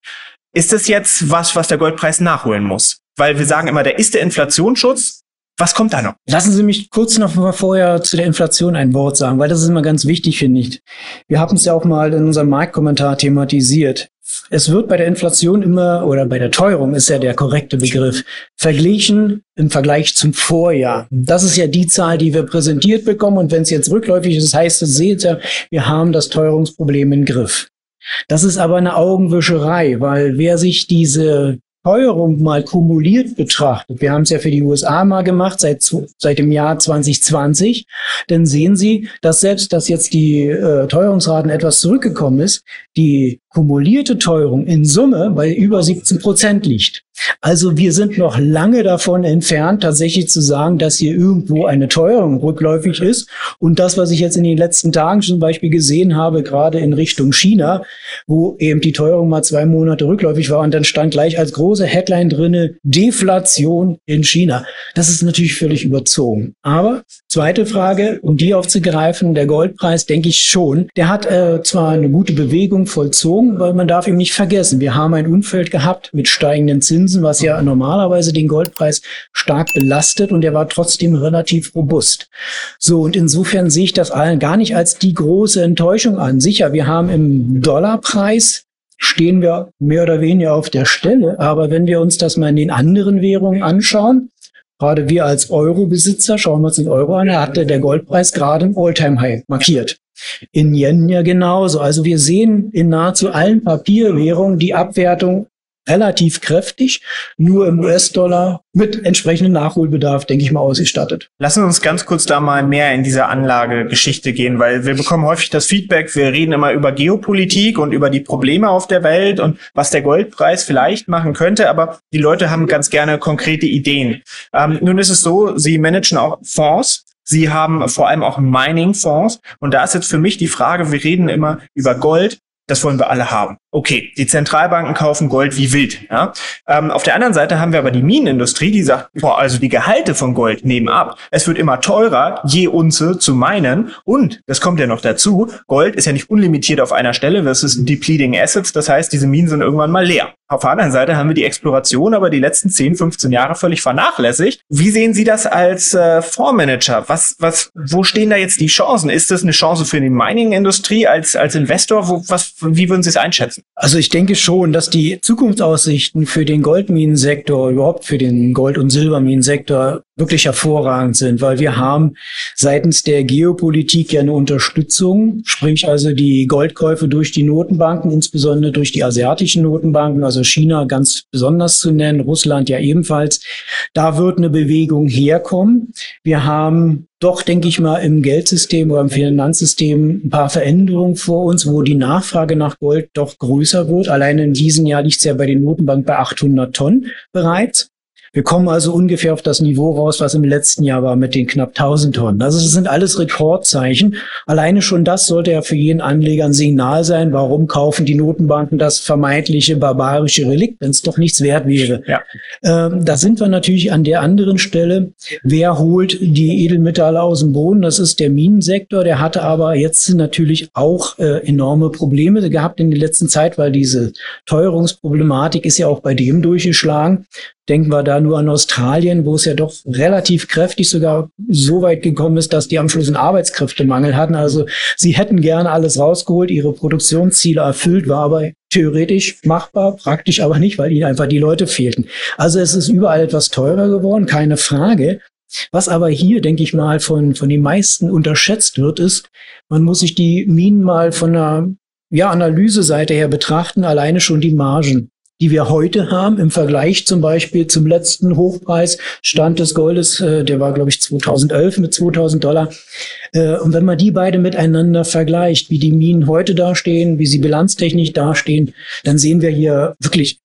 Speaker 4: Ist das jetzt was, was der Goldpreis nachholen muss? Weil wir sagen immer, der ist der Inflationsschutz, was kommt da noch?
Speaker 5: Lassen Sie mich kurz noch mal vorher zu der Inflation ein Wort sagen, weil das ist immer ganz wichtig, finde ich. Wir haben es ja auch mal in unserem Marktkommentar thematisiert. Es wird bei der Inflation immer, oder bei der Teuerung ist ja der korrekte Begriff, verglichen im Vergleich zum Vorjahr. Das ist ja die Zahl, die wir präsentiert bekommen. Und wenn es jetzt rückläufig ist, heißt es, seht ihr, wir haben das Teuerungsproblem im Griff. Das ist aber eine Augenwischerei, weil wer sich diese Teuerung mal kumuliert betrachtet, wir haben es ja für die USA mal gemacht seit, seit dem Jahr 2020, dann sehen Sie, dass selbst, dass jetzt die äh, Teuerungsraten etwas zurückgekommen ist, die kumulierte Teuerung in Summe bei über 17 Prozent liegt. Also wir sind noch lange davon entfernt, tatsächlich zu sagen, dass hier irgendwo eine Teuerung rückläufig ist. Und das, was ich jetzt in den letzten Tagen zum Beispiel gesehen habe, gerade in Richtung China, wo eben die Teuerung mal zwei Monate rückläufig war und dann stand gleich als große Headline drinne Deflation in China. Das ist natürlich völlig überzogen. Aber Zweite Frage, um die aufzugreifen, der Goldpreis, denke ich schon. Der hat äh, zwar eine gute Bewegung vollzogen, weil man darf ihm nicht vergessen, wir haben ein Umfeld gehabt mit steigenden Zinsen, was ja normalerweise den Goldpreis stark belastet und der war trotzdem relativ robust. So, und insofern sehe ich das allen gar nicht als die große Enttäuschung an. Sicher, wir haben im Dollarpreis stehen wir mehr oder weniger auf der Stelle. Aber wenn wir uns das mal in den anderen Währungen anschauen, gerade wir als Euro-Besitzer, schauen wir uns den Euro an, da hatte der Goldpreis gerade ein All-Time-High markiert. In Yen ja genauso. Also wir sehen in nahezu allen Papierwährungen die Abwertung relativ kräftig, nur im US-Dollar mit entsprechendem Nachholbedarf, denke ich mal, ausgestattet.
Speaker 4: Lassen wir uns ganz kurz da mal mehr in diese Anlagegeschichte gehen, weil wir bekommen häufig das Feedback, wir reden immer über Geopolitik und über die Probleme auf der Welt und was der Goldpreis vielleicht machen könnte, aber die Leute haben ganz gerne konkrete Ideen. Ähm, nun ist es so, sie managen auch Fonds, Sie haben vor allem auch Mining-Fonds. Und da ist jetzt für mich die Frage, wir reden immer über Gold, das wollen wir alle haben. Okay, die Zentralbanken kaufen Gold wie wild. Ja? Ähm, auf der anderen Seite haben wir aber die Minenindustrie, die sagt, boah, also die Gehalte von Gold nehmen ab. Es wird immer teurer, je Unze zu meinen. Und, das kommt ja noch dazu, Gold ist ja nicht unlimitiert auf einer Stelle, das ist Depleting Assets, das heißt, diese Minen sind irgendwann mal leer. Auf der anderen Seite haben wir die Exploration aber die letzten 10, 15 Jahre völlig vernachlässigt. Wie sehen Sie das als äh, Fondsmanager? Was, was, wo stehen da jetzt die Chancen? Ist das eine Chance für die Mining-Industrie als, als Investor? Wo, was, wie würden Sie es einschätzen?
Speaker 5: Also ich denke schon, dass die Zukunftsaussichten für den Goldminensektor, überhaupt für den Gold- und Silberminensektor wirklich hervorragend sind, weil wir haben seitens der Geopolitik ja eine Unterstützung, sprich also die Goldkäufe durch die Notenbanken, insbesondere durch die asiatischen Notenbanken, also China ganz besonders zu nennen, Russland ja ebenfalls. Da wird eine Bewegung herkommen. Wir haben doch, denke ich mal, im Geldsystem oder im Finanzsystem ein paar Veränderungen vor uns, wo die Nachfrage nach Gold doch größer wird. Allein in diesem Jahr liegt es ja bei den Notenbanken bei 800 Tonnen bereits. Wir kommen also ungefähr auf das Niveau raus, was im letzten Jahr war mit den knapp 1000 Tonnen. Also es sind alles Rekordzeichen. Alleine schon das sollte ja für jeden Anleger ein Signal sein. Warum kaufen die Notenbanken das vermeintliche barbarische Relikt, wenn es doch nichts wert wäre? Ja. Ähm, da sind wir natürlich an der anderen Stelle. Wer holt die Edelmetalle aus dem Boden? Das ist der Minensektor. Der hatte aber jetzt natürlich auch äh, enorme Probleme gehabt in der letzten Zeit, weil diese Teuerungsproblematik ist ja auch bei dem durchgeschlagen. Denken wir da nur an Australien, wo es ja doch relativ kräftig sogar so weit gekommen ist, dass die am Schluss einen Arbeitskräftemangel hatten. Also sie hätten gerne alles rausgeholt, ihre Produktionsziele erfüllt, war aber theoretisch machbar, praktisch aber nicht, weil ihnen einfach die Leute fehlten. Also es ist überall etwas teurer geworden, keine Frage. Was aber hier, denke ich mal, von, von den meisten unterschätzt wird, ist, man muss sich die Minen mal von einer ja, Analyseseite her betrachten, alleine schon die Margen die wir heute haben, im Vergleich zum Beispiel zum letzten Hochpreis Stand des Goldes, äh, der war, glaube ich, 2011 mit 2000 Dollar. Äh, und wenn man die beide miteinander vergleicht, wie die Minen heute dastehen, wie sie bilanztechnisch dastehen, dann sehen wir hier wirklich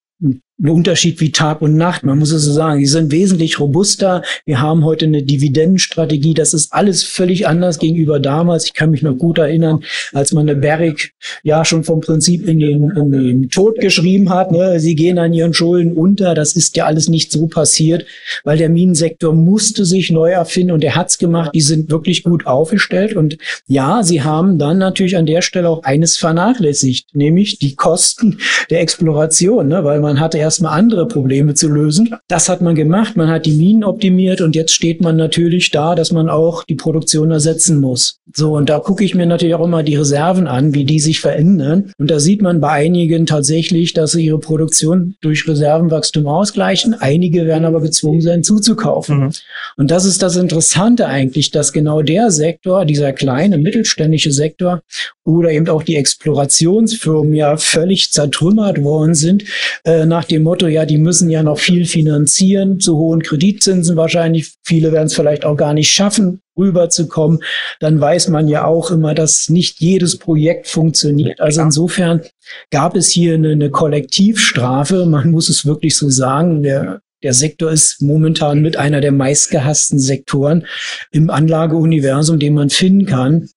Speaker 5: ein Unterschied wie Tag und Nacht. Man muss es so sagen. Die sind wesentlich robuster. Wir haben heute eine Dividendenstrategie. Das ist alles völlig anders gegenüber damals. Ich kann mich noch gut erinnern, als man eine Berg ja schon vom Prinzip in den, in den Tod geschrieben hat. Ne? Sie gehen an ihren Schulden unter. Das ist ja alles nicht so passiert, weil der Minensektor musste sich neu erfinden und er hat's gemacht. Die sind wirklich gut aufgestellt. Und ja, sie haben dann natürlich an der Stelle auch eines vernachlässigt, nämlich die Kosten der Exploration, ne? weil man hatte erst erstmal andere Probleme zu lösen. Das hat man gemacht. Man hat die Minen optimiert und jetzt steht man natürlich da, dass man auch die Produktion ersetzen muss. So, und da gucke ich mir natürlich auch immer die Reserven an, wie die sich verändern. Und da sieht man bei einigen tatsächlich, dass sie ihre Produktion durch Reservenwachstum ausgleichen. Einige werden aber gezwungen sein, zuzukaufen. Mhm. Und das ist das Interessante eigentlich, dass genau der Sektor, dieser kleine mittelständische Sektor oder eben auch die Explorationsfirmen ja völlig zertrümmert worden sind, äh, nach dem Motto, ja, die müssen ja noch viel finanzieren, zu hohen Kreditzinsen wahrscheinlich. Viele werden es vielleicht auch gar nicht schaffen, rüberzukommen. Dann weiß man ja auch immer, dass nicht jedes Projekt funktioniert. Also insofern gab es hier eine, eine Kollektivstrafe. Man muss es wirklich so sagen. Der der Sektor ist momentan mit einer der meistgehassten Sektoren im Anlageuniversum, den man finden kann.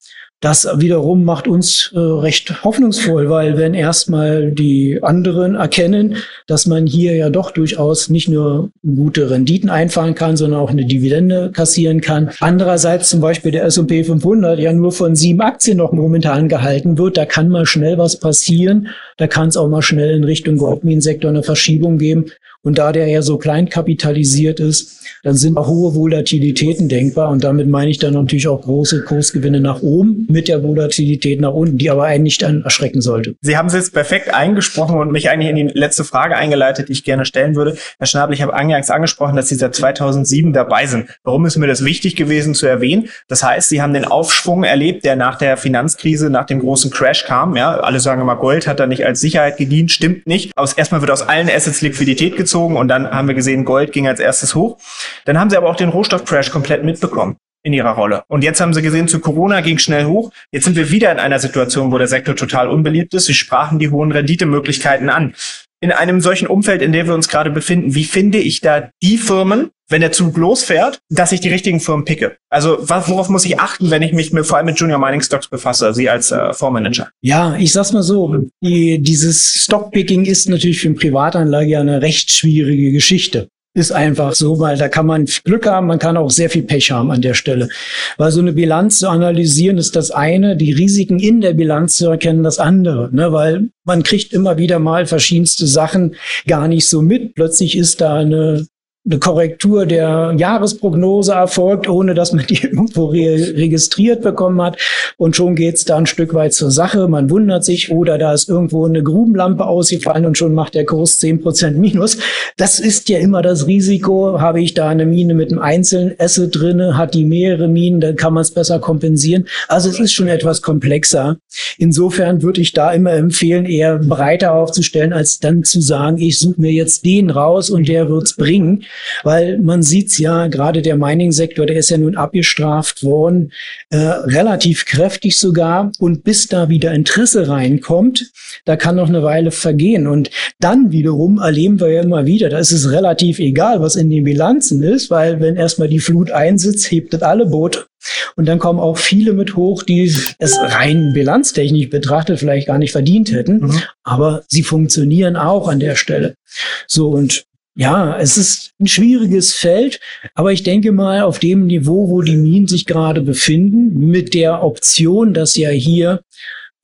Speaker 5: Das wiederum macht uns äh, recht hoffnungsvoll, weil wenn erstmal die anderen erkennen, dass man hier ja doch durchaus nicht nur gute Renditen einfahren kann, sondern auch eine Dividende kassieren kann. Andererseits zum Beispiel der S&P 500 ja nur von sieben Aktien noch momentan gehalten wird, da kann mal schnell was passieren. Da kann es auch mal schnell in Richtung Goldminensektor eine Verschiebung geben. Und da der ja so klein kapitalisiert ist, dann sind auch hohe Volatilitäten denkbar. Und damit meine ich dann natürlich auch große Kursgewinne nach oben mit der Volatilität nach unten, die aber einen nicht dann erschrecken sollte.
Speaker 4: Sie haben es jetzt perfekt eingesprochen und mich eigentlich in die letzte Frage eingeleitet, die ich gerne stellen würde. Herr Schnabel, ich habe eingangs angesprochen, dass Sie seit 2007 dabei sind. Warum ist mir das wichtig gewesen zu erwähnen? Das heißt, Sie haben den Aufschwung erlebt, der nach der Finanzkrise, nach dem großen Crash kam. Ja, alle sagen immer, Gold hat da nicht als Sicherheit gedient. Stimmt nicht. Aus, erstmal wird aus allen Assets Liquidität gezogen gezogen und dann haben wir gesehen, Gold ging als erstes hoch. Dann haben sie aber auch den Rohstoffcrash komplett mitbekommen in ihrer Rolle. Und jetzt haben sie gesehen, zu Corona ging schnell hoch. Jetzt sind wir wieder in einer Situation, wo der Sektor total unbeliebt ist. Sie sprachen die hohen Renditemöglichkeiten an. In einem solchen Umfeld, in dem wir uns gerade befinden, wie finde ich da die Firmen, wenn der Zug losfährt, dass ich die richtigen Firmen picke. Also worauf muss ich achten, wenn ich mich mit, vor allem mit Junior Mining Stocks befasse, Sie als äh, Fondsmanager?
Speaker 5: Ja, ich sag's mal so, die, dieses Stockpicking ist natürlich für eine Privatanlage ja eine recht schwierige Geschichte. Ist einfach so, weil da kann man Glück haben, man kann auch sehr viel Pech haben an der Stelle. Weil so eine Bilanz zu analysieren ist das eine, die Risiken in der Bilanz zu erkennen das andere. Ne? Weil man kriegt immer wieder mal verschiedenste Sachen gar nicht so mit. Plötzlich ist da eine eine Korrektur der Jahresprognose erfolgt, ohne dass man die irgendwo re registriert bekommen hat. Und schon geht's da ein Stück weit zur Sache. Man wundert sich, oder da ist irgendwo eine Grubenlampe ausgefallen und schon macht der Kurs zehn Prozent minus. Das ist ja immer das Risiko. Habe ich da eine Mine mit einem einzelnen Asset drinne, hat die mehrere Minen, dann kann man es besser kompensieren. Also es ist schon etwas komplexer. Insofern würde ich da immer empfehlen, eher breiter aufzustellen, als dann zu sagen, ich suche mir jetzt den raus und der wird's bringen weil man sieht's ja, gerade der Mining-Sektor, der ist ja nun abgestraft worden, äh, relativ kräftig sogar. Und bis da wieder Interesse reinkommt, da kann noch eine Weile vergehen. Und dann wiederum erleben wir ja immer wieder, da ist es relativ egal, was in den Bilanzen ist, weil wenn erstmal die Flut einsitzt, hebt das alle Boote. Und dann kommen auch viele mit hoch, die es rein bilanztechnisch betrachtet vielleicht gar nicht verdient hätten. Mhm. Aber sie funktionieren auch an der Stelle. So, und ja, es ist ein schwieriges Feld, aber ich denke mal, auf dem Niveau, wo die Minen sich gerade befinden, mit der Option, dass ja hier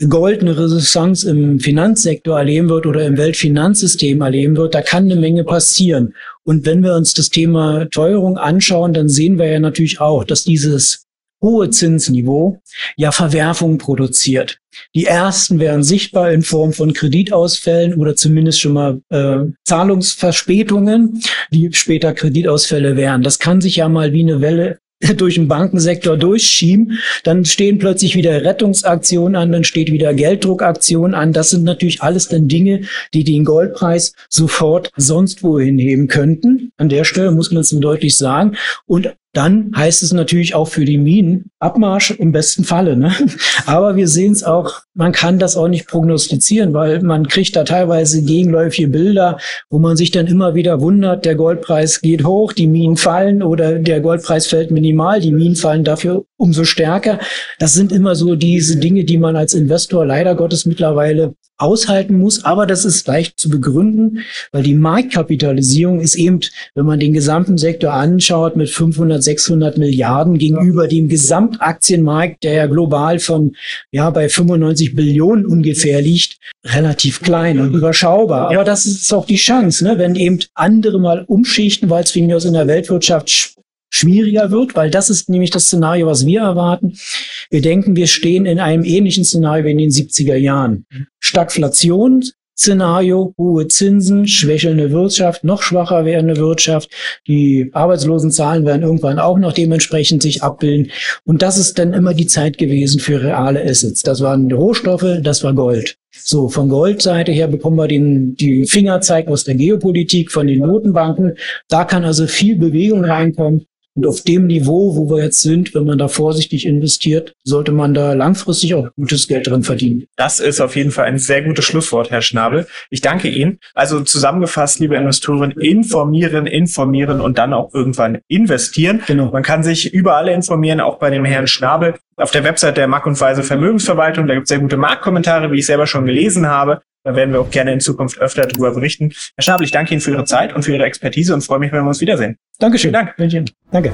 Speaker 5: goldene Renaissance im Finanzsektor erleben wird oder im Weltfinanzsystem erleben wird, da kann eine Menge passieren. Und wenn wir uns das Thema Teuerung anschauen, dann sehen wir ja natürlich auch, dass dieses hohe Zinsniveau ja Verwerfungen produziert. Die ersten wären sichtbar in Form von Kreditausfällen oder zumindest schon mal äh, Zahlungsverspätungen, die später Kreditausfälle wären. Das kann sich ja mal wie eine Welle durch den Bankensektor durchschieben, dann stehen plötzlich wieder Rettungsaktionen an, dann steht wieder Gelddruckaktion an. Das sind natürlich alles dann Dinge, die den Goldpreis sofort sonst wohin heben könnten. An der Stelle muss man es deutlich sagen. Und dann heißt es natürlich auch für die Minen Abmarsch im besten Falle. Ne? Aber wir sehen es auch, man kann das auch nicht prognostizieren, weil man kriegt da teilweise gegenläufige Bilder, wo man sich dann immer wieder wundert, der Goldpreis geht hoch, die Minen fallen oder der Goldpreis fällt minimal, die Minen fallen dafür umso stärker. Das sind immer so diese Dinge, die man als Investor leider Gottes mittlerweile aushalten muss. Aber das ist leicht zu begründen, weil die Marktkapitalisierung ist eben, wenn man den gesamten Sektor anschaut, mit 500, 600 Milliarden gegenüber dem Gesamtaktienmarkt, der ja global von, ja, bei 95 Billionen ungefähr liegt, relativ klein und überschaubar. Aber das ist auch die Chance, ne? wenn eben andere mal umschichten, weil es wegen aus in der Weltwirtschaft schwieriger wird, weil das ist nämlich das Szenario, was wir erwarten. Wir denken, wir stehen in einem ähnlichen Szenario wie in den 70er Jahren. Stagflation, Szenario, hohe Zinsen, schwächelnde Wirtschaft, noch schwacher werdende Wirtschaft. Die Arbeitslosenzahlen werden irgendwann auch noch dementsprechend sich abbilden. Und das ist dann immer die Zeit gewesen für reale Assets. Das waren Rohstoffe, das war Gold. So, von Goldseite her bekommen wir den, die Fingerzeig aus der Geopolitik, von den Notenbanken. Da kann also viel Bewegung reinkommen. Und auf dem Niveau, wo wir jetzt sind, wenn man da vorsichtig investiert, sollte man da langfristig auch gutes Geld drin verdienen.
Speaker 4: Das ist auf jeden Fall ein sehr gutes Schlusswort, Herr Schnabel. Ich danke Ihnen. Also zusammengefasst, liebe Investoren, informieren, informieren und dann auch irgendwann investieren. Genau. Man kann sich überall informieren, auch bei dem Herrn Schnabel. Auf der Website der Mack und Weise Vermögensverwaltung, da gibt es sehr gute Marktkommentare, wie ich selber schon gelesen habe. Da werden wir auch gerne in Zukunft öfter darüber berichten. Herr Schnabel, ich danke Ihnen für Ihre Zeit und für Ihre Expertise und freue mich, wenn wir uns wiedersehen.
Speaker 5: Dankeschön. Dank. Danke.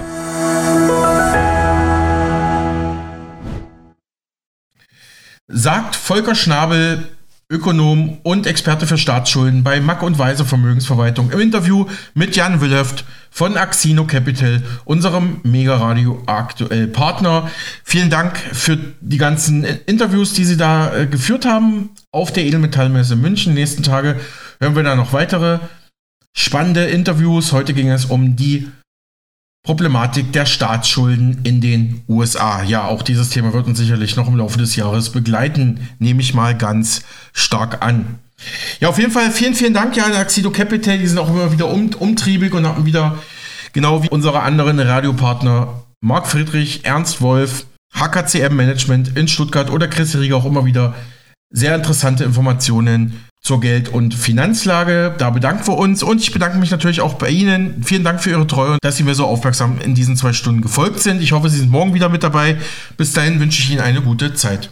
Speaker 1: Sagt Volker Schnabel, Ökonom und Experte für Staatsschulden bei Mack und Weise Vermögensverwaltung im Interview mit Jan Willhöft von Axino Capital, unserem Mega Radio aktuell Partner. Vielen Dank für die ganzen Interviews, die Sie da äh, geführt haben auf der Edelmetallmesse München. Nächsten Tage hören wir da noch weitere spannende Interviews. Heute ging es um die Problematik der Staatsschulden in den USA. Ja, auch dieses Thema wird uns sicherlich noch im Laufe des Jahres begleiten, nehme ich mal ganz stark an. Ja, auf jeden Fall vielen, vielen Dank ja an Axido Capital. Die sind auch immer wieder um, umtriebig und haben wieder, genau wie unsere anderen Radiopartner, Marc Friedrich, Ernst Wolf, HKCM Management in Stuttgart oder Chris Rieger auch immer wieder sehr interessante Informationen zur Geld- und Finanzlage. Da bedanken wir uns und ich bedanke mich natürlich auch bei Ihnen. Vielen Dank für Ihre Treue und dass Sie mir so aufmerksam in diesen zwei Stunden gefolgt sind. Ich hoffe, Sie sind morgen wieder mit dabei. Bis dahin wünsche ich Ihnen eine gute Zeit.